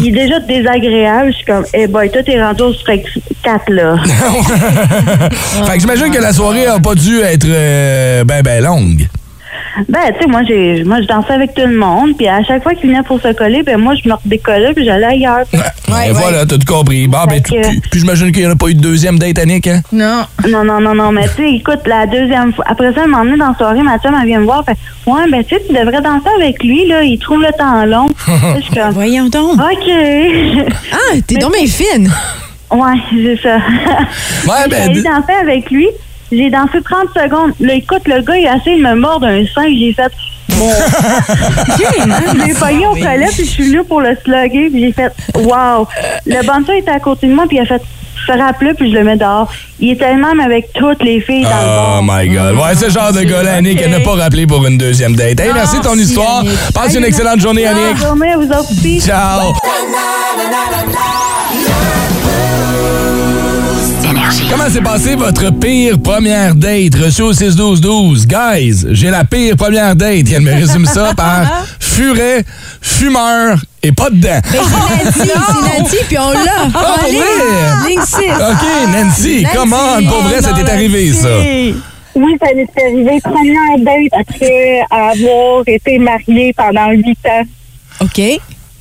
Il est déjà désagréable. Je suis comme, eh boy, toi, t'es rendu au strike 4, là. (laughs) fait que j'imagine que la soirée a pas dû être euh, ben, ben longue. Ben, tu sais, moi, j'ai, moi, je dansais avec tout le monde, puis à chaque fois qu'il venait pour se coller, ben, moi, je me redécollais, puis j'allais ailleurs. Ouais, voilà, t'as tout compris. Bon, ben, Fait tu- que- puis, puis j'imagine qu'il n'y en a pas eu de deuxième date, Annick, hein? Non. Non, non, non, non, mais tu sais, écoute, la deuxième fois, après ça, elle m'a emmené dans la soirée, ma chum, elle vient me voir, fait, ouais, ben, tu sais, tu devrais danser avec lui, là, il trouve le temps long. (laughs) Là, je suis comme, Voyons donc. OK. (laughs) Ah, t'es donc bien fine. ouais, c'est ça. Ouais, (laughs) J'ai ben, allé d- danser avec lui, j'ai dansé 30 secondes. Là, écoute, le gars, il a essayé de me mordre un sein, j'ai fait, bon. (laughs) je l'ai (laughs) pogné au collet, puis je suis venue pour le slugger, puis j'ai fait, wow. Le bandeau était à côté de moi, puis il a fait, frappe-le, puis je le mets dehors. Il était même avec toutes les filles dans le Oh bar. my God. Ouais, c'est le genre de gars-là, Annick, elle n'a pas rappelé pour une deuxième date. Hey, merci de ton merci, histoire. Annick. Passe une excellente journée, Annick. Bonne journée à vous autres aussi. Comment s'est passé votre pire première date reçue au 6-12-12? Guys, j'ai la pire première date. Elle me résume ça (laughs) par furet, fumeur et pas dedans. C'est Nancy, c'est Nancy, puis on l'a. Ah, pour Allez, vrai? Ligne 6. OK, Nancy, comment? Pour vrai, ça t'est arrivé, ça? Oui, ça m'est arrivé. Première date après avoir été mariée pendant huit ans. OK.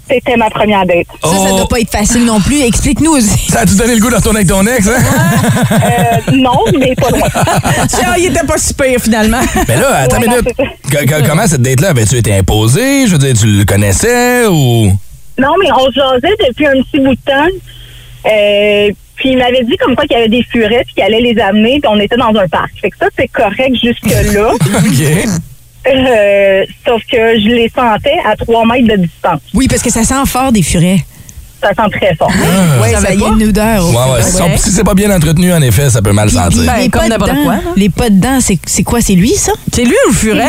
C'était ma première date. Ça, ça doit pas être facile non plus. Explique-nous aussi. (laughs) Ça a-tu donné le goût de retourner avec ton ex, hein? Euh, non, mais pas loin. Tiens, (laughs) il était pas super, finalement. Mais là, attends Ouais, une non, minute. Comment cette date-là avait-tu été imposée? Je veux dire, tu le connaissais ou? Non, mais on se jasait depuis un petit bout de temps. Euh, puis il m'avait dit comme quoi qu'il y avait des furets puis qu'il allait les amener puis on était dans un parc. Fait que ça, c'est correct jusque-là. (laughs) OK. Euh, sauf que je les sentais à trois mètres de distance. Oui, parce que ça sent fort des furets. Ça sent très fort. Oui, ça, il y a une odeur. Ouais, ouais, si c'est pas bien entretenu, en effet, ça peut mal Puis- puis sentir. Ben, les comme pas n'importe dedans, quoi, là. Les pas dedans, c'est c'est quoi? C'est lui, ça? C'est lui ou le furet?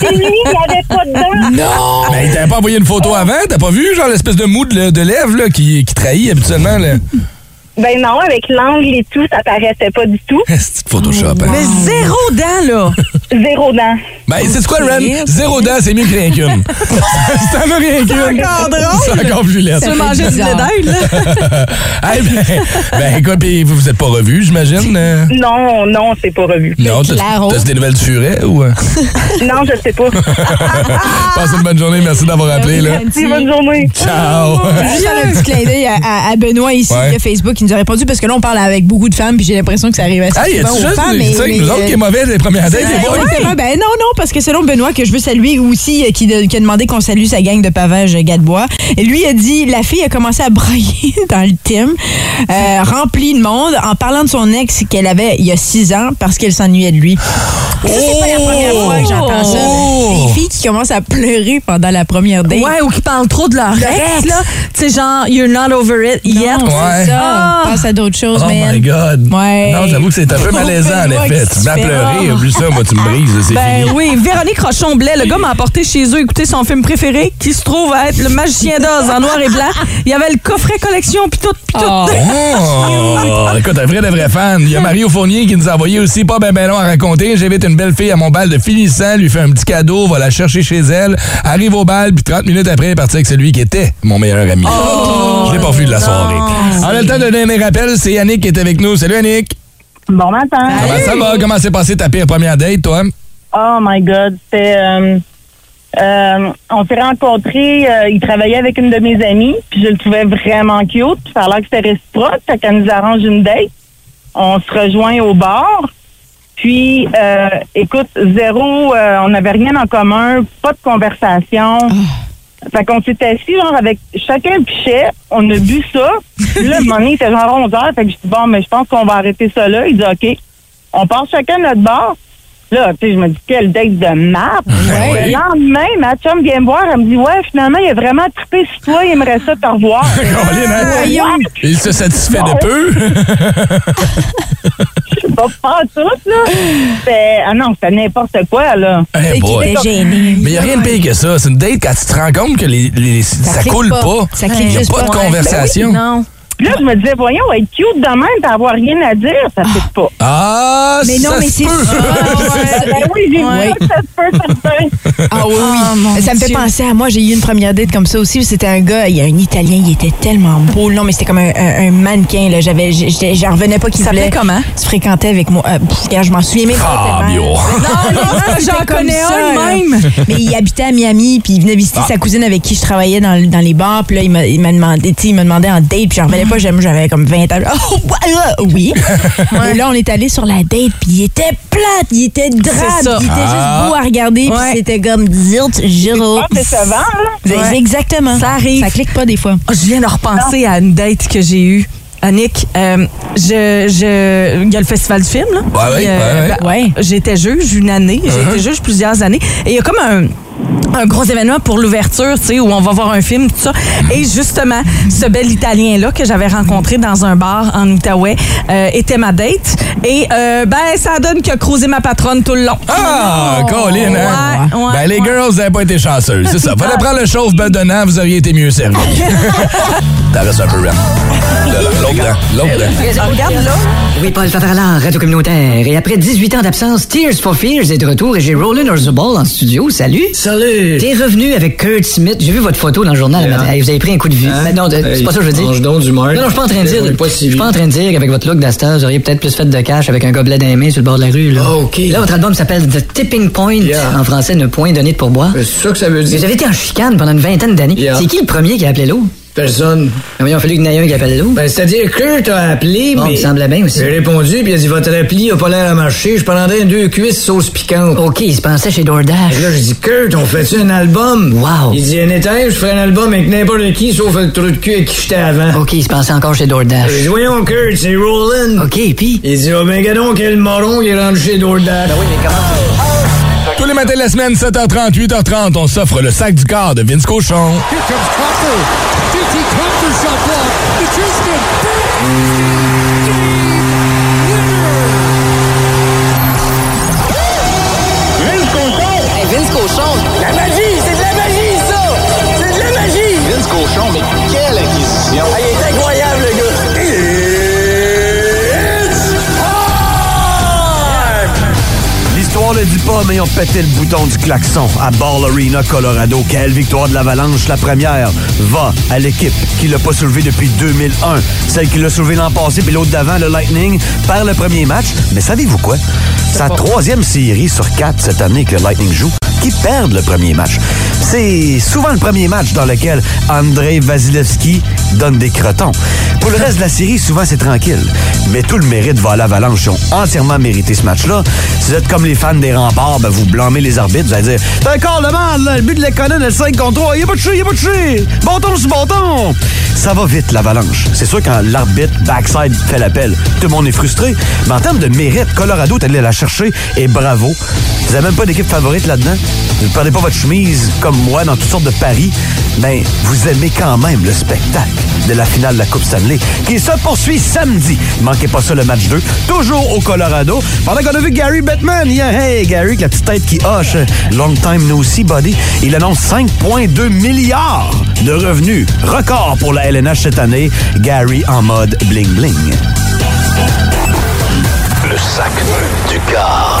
C'est lui, (laughs) il n'y avait pas de dents. Non! Mais t'avais pas envoyé une photo avant? T'as pas vu, genre, l'espèce de mou de, de lèvres là, qui, qui trahit habituellement? Là? Ben non, avec l'angle et tout, ça paraissait pas du tout. (laughs) C'est Photoshop, hein? Mais zéro dent, là. (laughs) Zéro dent. Ben, c'est quoi, Ren? Zéro dent, c'est mieux que rien qu'une. t'en as rien qu'une. encore drôle. C'est encore plus laid. Tu veux manger du (laughs) d'Inde, là? Eh ben, ben, écoute, puis vous vous êtes pas revus, j'imagine? euh? Non, non, c'est pas revu. Non, t'as- t'as des nouvelles du furet ou. euh? Non, je sais pas. Passez une bonne journée, merci d'avoir appelé, là. Merci, bonne journée. Ciao! Juste un petit clin d'œil à, à- Benoît ici Ouais. de Facebook qui nous a répondu parce que là on parle avec beaucoup de femmes puis j'ai l'impression que ça arrive assez Hey, souvent aux juste femmes. ça que nous autres qui est mauvais les premières dates, les boys? Exactement. Ben non, non, parce que selon Benoît, que je veux saluer aussi, euh, qui, de- qui a demandé qu'on salue sa gang de pavage euh, Gadebois, et lui a dit la fille a commencé à brailler (laughs) dans le team, euh, rempli de monde, en parlant de son ex qu'elle avait il y a six ans parce qu'elle s'ennuyait de lui. Ça, c'est pas la première fois que j'entends ça. Oh! Des filles qui commencent à pleurer pendant la première date. Ouais, ou qui parlent trop de leur ex, là. Tu sais, genre, you're not over it yet. Ouais. c'est ça. Passe à d'autres choses, Oh man. my God. Ouais. Non, j'avoue que c'est un peu (laughs) malaisant, en effet. Tu tu fais? Ah. plus ça, moi, tu me brises, là, c'est Ben fini. oui, Véronique Rochon-Blais, le gars m'a apporté chez eux écouter son film préféré, qui se trouve à être Le Magicien d'Oz en noir et blanc. Il y avait le coffret collection, puis tout, puis tout. Oh! (laughs) Écoute, un vrai de vrai fan. Il y a Mario Fournier qui nous a envoyé aussi pas ben ben long à raconter. J'invite une belle fille à mon bal de finissant, lui fait un petit cadeau, va la chercher chez elle, arrive au bal, puis 30 minutes après, elle est partie avec celui qui était mon meilleur ami. Je l'ai pas vu de la soirée. En même temps de donner un rappel, c'est Yannick qui est avec nous. Salut Yannick! Bon matin. Comment ça va? Comment s'est passé ta pire première date, toi? Oh my God, euh, euh, on s'est rencontrés, euh, il travaillait avec une de mes amies, puis je le trouvais vraiment cute. puis Ça a l'air que c'était réciproque, fait qu'elle nous arrange une date. On se rejoint au bar. Puis, euh, écoute, zéro, euh, on n'avait rien en commun, pas de conversation. Fait qu'on s'est assis, genre, avec chacun un pichet, on a bu ça. Puis là, (laughs) à un moment donné, il était genre 11 heures, fait que je dis, bon, mais je pense qu'on va arrêter ça là. Il dit, OK. On part chacun de notre bar. Là, tu sais, je me dis, quelle date de map. Ouais. Le lendemain, ma chum vient me voir, elle me dit, ouais, finalement, il a vraiment trippé sur toi, il aimerait ça te revoir. (laughs) Colin, hein? Il se satisfait de peu. (laughs) Pas pas tout, là. C'était- Ah non, c'était n'importe quoi, là. Eh boy. Mais il n'y a rien de pire que ça. C'est une date quand tu te rends compte que les, les- ça, clique coule pas. pas. Ça Il clique n'y a juste pas de pas. conversation. Ben oui, non. Puis là, je me disais, voyons, être cute de même, t'as avoir rien à dire, ça fait pas. Ah, Mais non, ça mais c'est ça. Ben oui, j'ai Ouais. vu que ça se peut, certain. Ah oui, oui. ça me fait penser à moi. J'ai eu une première date comme ça aussi. C'était un gars, il y a un Italien, il était tellement beau. Non, mais c'était comme un, un- un mannequin. Là. J'avais, j'en revenais pas qu'il Ça voulait. s'appelait comment? Tu fréquentais avec moi. Euh, pff, regarde, je m'en souviens même pas. Fabio. tellement. Non, non, (laughs) J'en connais ça, un même. Mais il habitait à Miami, puis il venait visiter Ah. sa cousine avec qui je travaillais dans, dans les bars. Puis là, il m'a, il m'a demandé, tu sais, il m'a demandé en date, puis j'en revenais pas. J'aime- J'avais comme 20 ans. Oh, (laughs) ouais, oui. Et là, on est allé sur la date, puis il était plate, il était drabe, il était Ah. juste beau à regarder, puis c'était comme zirt, giro. Ah, c'est savant, là. Exactement. Ça arrive. Ça clique pas des fois. Oh, je viens de repenser à une date que j'ai eue. Annick, euh, je, je, il y a le festival du film, là. Ouais, Puis, ouais, ouais, ben, ouais. J'étais juge une année, j'ai Uh-huh. été juge plusieurs années. Et il y a comme un, un gros événement pour l'ouverture, tu sais, où on va voir un film, tout ça. Et justement, ce bel Italien-là que j'avais rencontré dans un bar en Outaouais euh, était ma date. Et euh, ben, ça donne qu'il a croisé ma patronne tout le long. Ah, Colin, hein? Ouais, ouais, ben, les ouais. girls, vous n'avez pas été chanceuses, c'est ça. (laughs) Fallait prendre le chauffe bedonnant, vous auriez été mieux servi. (laughs) T'as un peu L'autre. Regarde là. Oui, Paul Favaralard, Radio Communautaire. Et après 18 ans d'absence, Tears for Fears est de retour et j'ai Roland Orzabal en studio. Salut. Salut! T'es revenu avec Kurt Smith. J'ai vu votre photo dans le journal Yeah. Hey, vous avez pris un coup de vue. Hein? Mais non, c'est Hey, pas ça que je veux dire. mange donc du marde. Non, non, je suis pas en train de dire. Je suis pas en train de dire qu'avec votre look d'Astor, vous auriez peut-être plus fait de cash avec un gobelet dans les mains sur le bord de la rue. Là, Ah, OK. Là, votre album s'appelle The Tipping Point. Yeah. En français, ne point donné de pourboire. C'est ça que ça veut Vous dire. avez été en chicane pendant une vingtaine d'années. Yeah. C'est qui le premier qui a appelé l'eau? Personne. Mais il a fallu qu'il y en ait un qui appelle l'eau. Ben, c'est-à-dire, Kurt a appelé, Bon, mais... il semblait bien aussi. J'ai répondu, puis il a dit, votre appli a pas l'air à marcher, je prendrais deux cuisses sauce piquante. OK, il se pensait chez DoorDash. Et là, j'ai dit, Kurt, on fait-tu un album? Wow. Il dit, anytime, je ferai un album avec n'importe qui, sauf le trou de cul avec qui j'étais avant. OK, il se pensait encore chez DoorDash. J'ai dit, voyons, Kurt, c'est Roland. OK, puis... Il dit, oh, ben, gadon, quel moron, il est rendu chez DoorDash. oui, mais comment... Tous les matins de la semaine, 7h30, 8h30, on s'offre le sac du corps de Vince Cochon. After shot block. The Tristan. Pas, mais ont pété le bouton du klaxon à Ball Arena, Colorado. Quelle victoire de l'Avalanche, la première, va à l'équipe qui l'a pas soulevé depuis 2001. Celle qui l'a soulevé l'an passé, puis l'autre d'avant, le Lightning, perd le premier match. Mais savez-vous quoi? La troisième série sur quatre cette année que le Lightning joue qui perdent le premier match. C'est souvent le premier match dans lequel Andrei Vasilevski donne des crotons. Pour le reste de la série, souvent c'est tranquille. Mais tout le mérite va à l'Avalanche. Ils ont entièrement mérité ce match-là. Si vous êtes comme les fans des remparts, ben vous blâmez les arbitres. Vous allez dire C'est un corps de mal, là. le but de l'économie, le 5 contre 3. Il a pas de touché, il a pas de touché. Bâton sur bâton. Ça va vite, l'Avalanche. C'est sûr quand l'arbitre backside fait l'appel, tout le monde est frustré. Mais en termes de mérite, Colorado est allé la chercher et bravo. Vous n'avez même pas d'équipe favorite là-dedans? Vous ne perdez pas votre chemise comme moi dans toutes sortes de paris, mais vous aimez quand même le spectacle de la finale de la Coupe Stanley qui se poursuit samedi. Manquez pas ça le match 2, toujours au Colorado. Pendant qu'on a vu Gary Bettman, yeah, hey Gary, la petite tête qui hoche. Long time no see, buddy. Il annonce 5,2 milliards de revenus. Record pour la LNH cette année. Gary en mode bling bling. Le sac du car.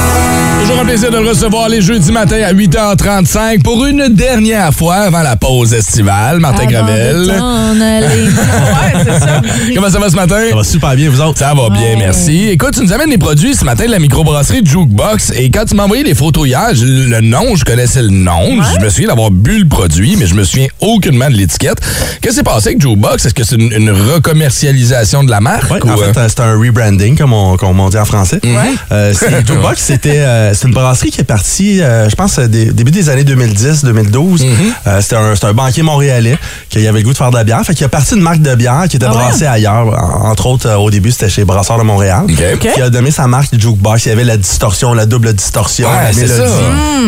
Toujours un plaisir de le recevoir les jeudis matin à 8h35 pour une dernière fois avant la pause estivale. Martin Gravel. (laughs) Comment ça va ce matin? Ça va super bien, vous autres? Ça va bien, merci. Écoute, tu nous amènes les produits ce matin de la microbrasserie Jukebox et quand tu m'as envoyé les photos hier, je- le nom, je connaissais le nom. Je me souviens d'avoir bu le produit, mais je me souviens aucunement de l'étiquette. Qu'est-ce qui s'est passé avec Jukebox? Est-ce que c'est une, une recommercialisation de la marque? Ouais, ou, en fait, euh? euh, c'est un rebranding, comme on, comme on dit en français. Ouais. Euh, c'est- (laughs) Jukebox, c'était euh, c'est une brasserie qui est partie, euh, je pense, euh, des- début des années 2010-2012. Euh, c'était un, c'était un banquier montréalais qui avait le goût de faire de la bière. Fait qu'il a parti une marque de bière qui était Ah ouais? brassée ailleurs. En- entre autres, euh, au début, c'était chez Brasseur de Montréal. Qui a donné sa marque Jukebox. Il y avait la distorsion, la double distorsion, Ouais, la mélodie.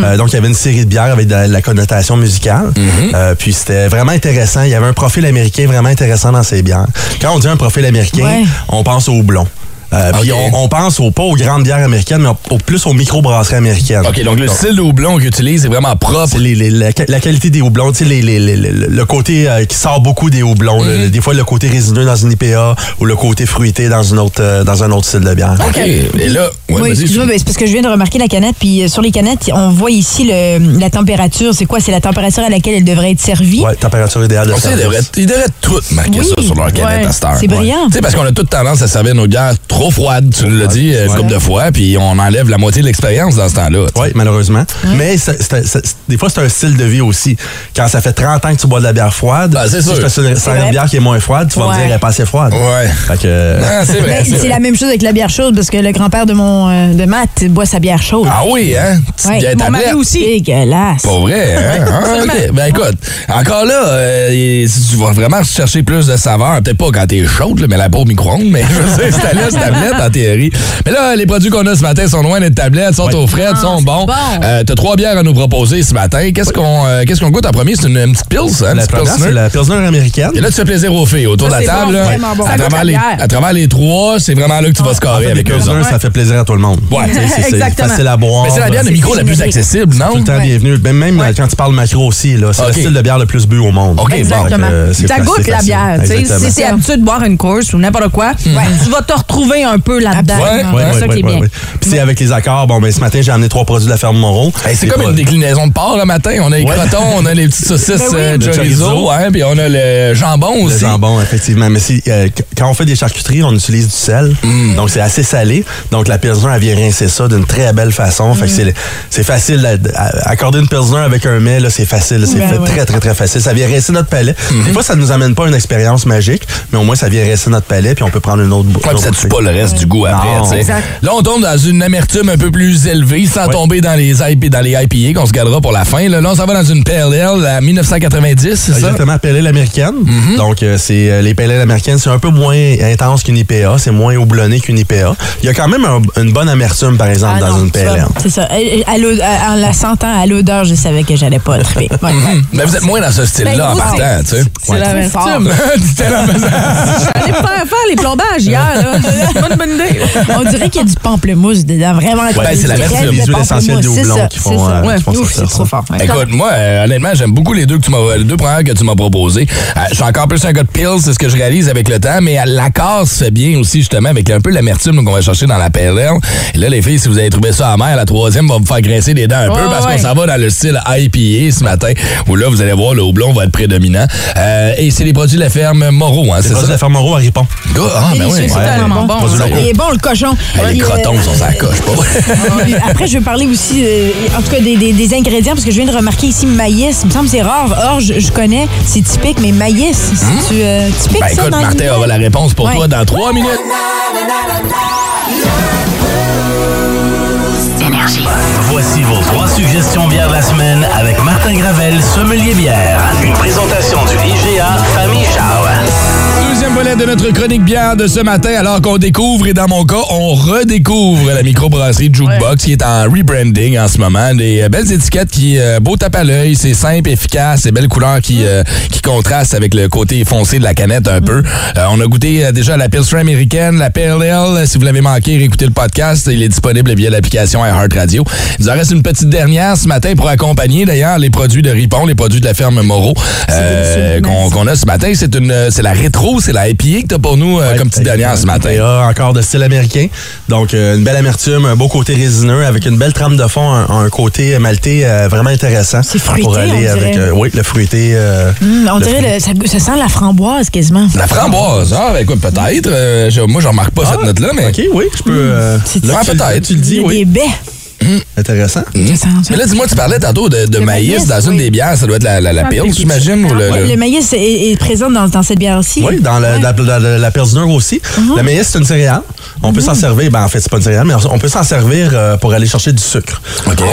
Euh, donc, il y avait une série de bières avec de la, connotation musicale. Mm-hmm. Euh, puis, c'était vraiment intéressant. Il y avait un profil américain vraiment intéressant dans ces bières. Quand on dit un profil américain, Ouais. on pense au blond. Euh, Puis on, on pense au, pas aux grandes bières américaines, mais au, plus aux microbrasseries américaines. OK, donc le style de houblon qu'ils utilisent est vraiment propre. C'est les- les- la, la qualité des houblons, tu sais, les- les- les- les- le côté euh, qui sort beaucoup des houblons. Le- des fois, le côté résineux dans une IPA ou le côté fruité dans, une autre, euh, dans un autre style de bière. OK. Et là, ouais, oui, excuse-moi, c'est parce que je viens de remarquer la canette, puis sur les canettes, on voit ici le- la température. C'est quoi? C'est la température à laquelle elle devrait être servie. Ouais, température idéale de service. devraient, ils devraient tout marquer Oui. ça sur leur canette Ouais. à cette heure. C'est brillant. Tu sais, parce qu'on a toute tendance à servir nos bières trop froides, tu l'as dit euh, une couple de fois, puis on enlève la moitié de l'expérience dans ce temps-là. Oui, malheureusement. Mais c'est- c'est- c'est- des fois, c'est un style de vie aussi. Quand ça fait 30 ans que tu bois de la bière froide, Ben, c'est si sûr. je te sers C'est une bière qui est moins froide, tu vas me dire elle est pas assez froide. Ouais. Fait que, Ah, c'est la même chose avec la bière chaude, parce que le grand-père de mon euh, de Matt boit sa bière chaude. Ah oui, hein? Ouais. Mon mari aussi. Dégueulasse. Pas vrai, hein? Ah, (laughs) ok. Ben écoute, encore là, euh, si tu vas vraiment chercher plus de saveur, peut-être pas quand t'es chaude, là, mais la peau au micro-ondes, mais je veux dire, c'est tablette en théorie. Mais là, les produits qu'on a ce matin sont loin d'être tablettes, sont au frais, sont bons. Euh, T'as trois bières à nous proposer ce matin. Qu'est-ce qu'on euh, qu'est-ce qu'on goûte en premier? C'est une, une petite pils, hein? La c'est la Pilsner américaine. Et là, tu fais plaisir aux filles autour Ça, de la c'est table. bon, là. bon. À, travers la les, à travers les trois, c'est vraiment là que tu vas scorer avec eux. Ça fait plaisir à tout le monde. Ouais. Tu c'est- c'est Exactement. facile à boire. Mais c'est la bière de micro la plus accessible, non? Tout le temps Ouais. bienvenue. Même euh, quand tu parles macro aussi, là, c'est le style de bière le plus bu au monde. OK, bon. Exactement. Fait que, c'est Ça fa- goûte c'est la bière. tu. Si t'es habitué de boire une course ou n'importe quoi, tu vas te retrouver un peu là-dedans. c'est ça qui est bien. Puis c'est avec les accords, bon, ben, ce matin, j'ai amené trois produits de la ferme Moreau. Hey, c'est comme une déclinaison de porc le matin. On a les Ouais. crotons, on a les petites (laughs) saucisses Ben oui. euh, Le chorizo, hein, puis on a le jambon Le aussi. jambon, effectivement. Mais si, euh, qu- quand on fait des charcuteries, on utilise du sel. Mm. Donc, c'est assez salé. Donc, la Pilsner, elle vient rincer ça d'une très belle façon. Fait que Mm. c'est- c'est facile. à- à- accorder une Pilsner avec un mets, là, c'est facile. C'est Ben ouais. très, très, très facile. Ça vient rincer notre palais. Mm-hmm. Des fois, ça nous amène pas une expérience magique, mais au moins, ça vient rincer notre palais, puis on peut prendre une autre bou- Ouais, puis ça autre tue pas le reste du goût après. Exact. Là, on tombe dans une amertume un peu plus élevée, sans tomber dans les, IP, dans les IPA qu'on se gardera pour la fin. Là, Là, on s'en va dans une Ale à 1990, c'est ça? Exactement, ale américaine. Donc, euh, c'est euh, les ale américaines, c'est un peu moins intense qu'une IPA, c'est moins houblonné qu'une IPA. Il y a quand même un- une bonne amertume, par exemple, Ah dans non, une ale. C'est ça. À- à En la sentant à l'odeur, je savais que j'allais pas triper. (laughs) Ouais. Mhm. Mais vous êtes moins dans ce style-là Ben, en vous, partant, tu sais. C'est l'amertume. (laughs) C'était la (laughs) J'allais faire, faire les plombages hier. Là. Bonne, bonne idée. On dirait qu'il y a du pamplemousse dedans, vraiment. Ouais, c'est la version visuelle essentielle des c'est houblons ça, qui font, c'est ça. euh, qui font Ouf, sortir c'est trop fort. Écoute, moi, euh, honnêtement, j'aime beaucoup les deux que tu m'as, les deux premières que tu m'as proposées. Euh, je suis encore plus un gars de pills, c'est ce que je réalise avec le temps, mais l'accord se fait bien aussi, justement, avec un peu l'amertume qu'on va chercher dans la PLL. Et là, les filles, si vous avez trouvé ça amer, la troisième va vous faire grincer les dents un peu parce ouais. qu'on s'en va dans le style IPA ce matin, où là, vous allez voir, le houblon va être prédominant. Euh, et c'est les produits de la ferme Moreau, hein, C'est c'est produit ça? de la ferme Moreau à Ripon. Go- Ah, ben oui. C'est tellement bon. Il est bon, le cochon. Les euh, crotons sont ça coche, pas vrai? Puis (laughs) Après, je vais parler aussi, euh, en tout cas, des, des- des ingrédients, parce que je viens de remarquer ici maïs. Il me semble que c'est rare. Or, je, connais, c'est typique, mais maïs, c'est-tu euh, typique, Ben ça, écoute, dans Martin aura la réponse pour Ouais. toi dans trois minutes. Voici vos trois suggestions bières de la semaine avec Martin Gravel, sommelier bière. Une présentation du IGA Famille Charles. Deuxième volet de notre chronique bière de ce matin, alors qu'on découvre, et dans mon cas, on redécouvre la microbrasserie Jukebox qui est en rebranding en ce moment. Des euh, belles étiquettes qui, euh, beau tape à l'œil, c'est simple, efficace, c'est belles couleurs qui, euh, qui contrastent avec le côté foncé de la canette un peu. Euh, on a goûté euh, déjà la Pilsner américaine, la Pale Ale. Si vous l'avez manqué, réécoutez le podcast. Il est disponible via l'application iHeartRadio. Il nous en reste une petite dernière ce matin pour accompagner d'ailleurs les produits de Ripon, les produits de la ferme Moreau euh, qu'on qu'on a ce matin. C'est une, c'est la rétro, c'est la IPA que t'as pour nous euh, comme petite dernière ce matin. IPA, encore de style américain. Donc, euh, une belle amertume, un beau côté résineux avec une belle trame de fond, un, un côté maltais euh, vraiment intéressant. C'est fruité, Pour on aller dirait. avec, euh, oui, le fruité. euh, Hum, on le dirait, fruit. le- ça, ça sent la framboise quasiment. La framboise, ah, ben écoute, peut-être. Euh, je- moi, je remarque pas cette note-là, mais. OK, oui, je peux. euh, Ouais, tu- peut-être. Tu le dis, oui. des baies. Intéressant. Mais là, dis-moi, tu parlais tantôt de, maïs, maïs, dans une oui. des bières. Ça doit être la, la, la Ah, j'imagine? ou le, Ouais, le- Le maïs est, est présent dans, dans cette bière aussi? Oui, dans la, la, la, la, la Pilsner aussi. Mhm. Le maïs, c'est une céréale. On peut s'en servir, ben en fait, c'est pas une céréale, mais on peut s'en servir euh, pour aller chercher du sucre.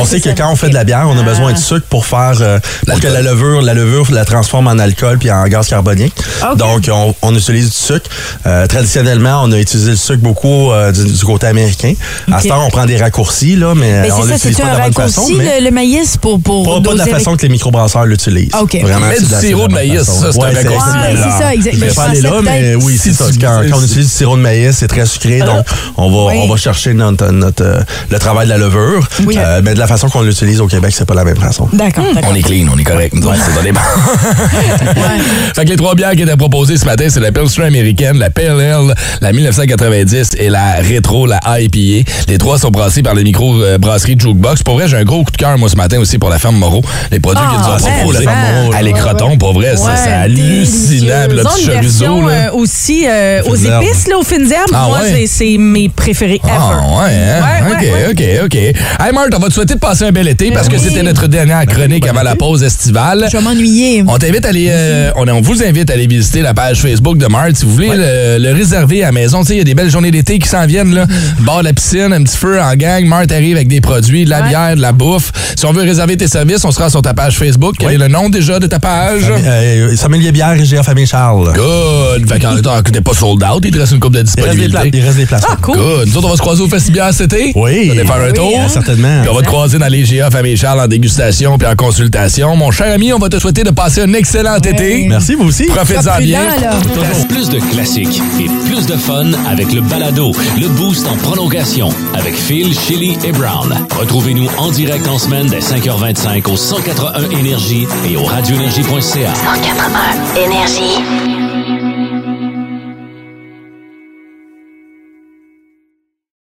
On sait que quand on fait de la bière, on a besoin de sucre pour faire euh, pour que la levure, la levure la transforme en alcool puis en gaz carbonique. Donc, on, on utilise du sucre. Euh, traditionnellement, on a utilisé le sucre beaucoup euh, du, du côté américain. À ce temps, on prend des raccourcis, là, mais Mais on c'est ça, c'est pas un de la bonne façon. raccourci, mais le, le maïs, pour, pour pas, pas de la avec- façon que les microbrasseurs l'utilisent. OK. Vraiment, Mais c'est du sirop de maïs, façon. ça, c'est un raccourci. C'est ça, exact. Je Mais vais pas aller là, mais oui, c'est ça. Quand, on utilise du sirop de maïs, c'est très sucré, donc on va, Oui. on va chercher notre, notre, euh, le travail de la levure. Oui. Euh, mais de la façon qu'on l'utilise au Québec, c'est pas la même façon. D'accord, d'accord. On est clean, on est correct. Nous autres, c'est dans les. (laughs) Fait que les trois bières qui étaient proposées ce matin, c'est la Pilsner américaine, la Pale Ale, la 1990 et la Rétro, la IPA. Les trois sont brassés par les micro-brasseries Jukebox. Pour vrai, j'ai un gros coup de cœur, moi, ce matin aussi, pour la ferme Moreau. Les produits Ah, qu'ils nous ont ben, proposés. ben. Ah, les crotons, pour vrai, ça, Ouais, c'est hallucinant. Le petit chorizo, euh, aussi euh, aux épices, là, aux fines herbes. Ah, Moi, ouais? c'est- mes préférés ever. Ah, ouais, hein? Ouais, OK, ouais, ouais. OK, OK. Hey, Marthe, on va te souhaiter de passer un bel été parce que c'était notre dernière chronique avant la pause estivale. Je vais m'ennuyer. On t'invite à aller, euh, on, on vous invite à aller visiter la page Facebook de Marthe. Si vous voulez le, le réserver à la maison, tu sais, il y a des belles journées d'été qui s'en viennent, là. Bord de la piscine, un petit feu en gang. Marthe arrive avec des produits, de la bière, de la bouffe. Si on veut réserver tes services, on sera sur ta page Facebook. Quel est le nom déjà de ta page? Euh, Sommelier bière et GA Famille Charles. Good. Fait qu'en temps que t'es pas sold out, il te reste une coupe de Il reste des, pla- disponibilité. il reste des places. Ah, cool. Good. Nous autres, on va se croiser au Festibière cet été. Oui. On va aller faire un Oui, tour. hein, certainement. Puis on va te croiser dans les GA Famille Charles en dégustation puis en consultation. Mon cher ami, on va te souhaiter de passer un excellent été. Merci, vous aussi. Profite-en Sois bien. plus de classiques et plus de fun avec le balado, le boost en prolongation avec Phil, Chili et Brown. Retrouvez-nous en direct en semaine dès 5h25 au 181 Énergie et au radioénergie.ca. 181 Énergie.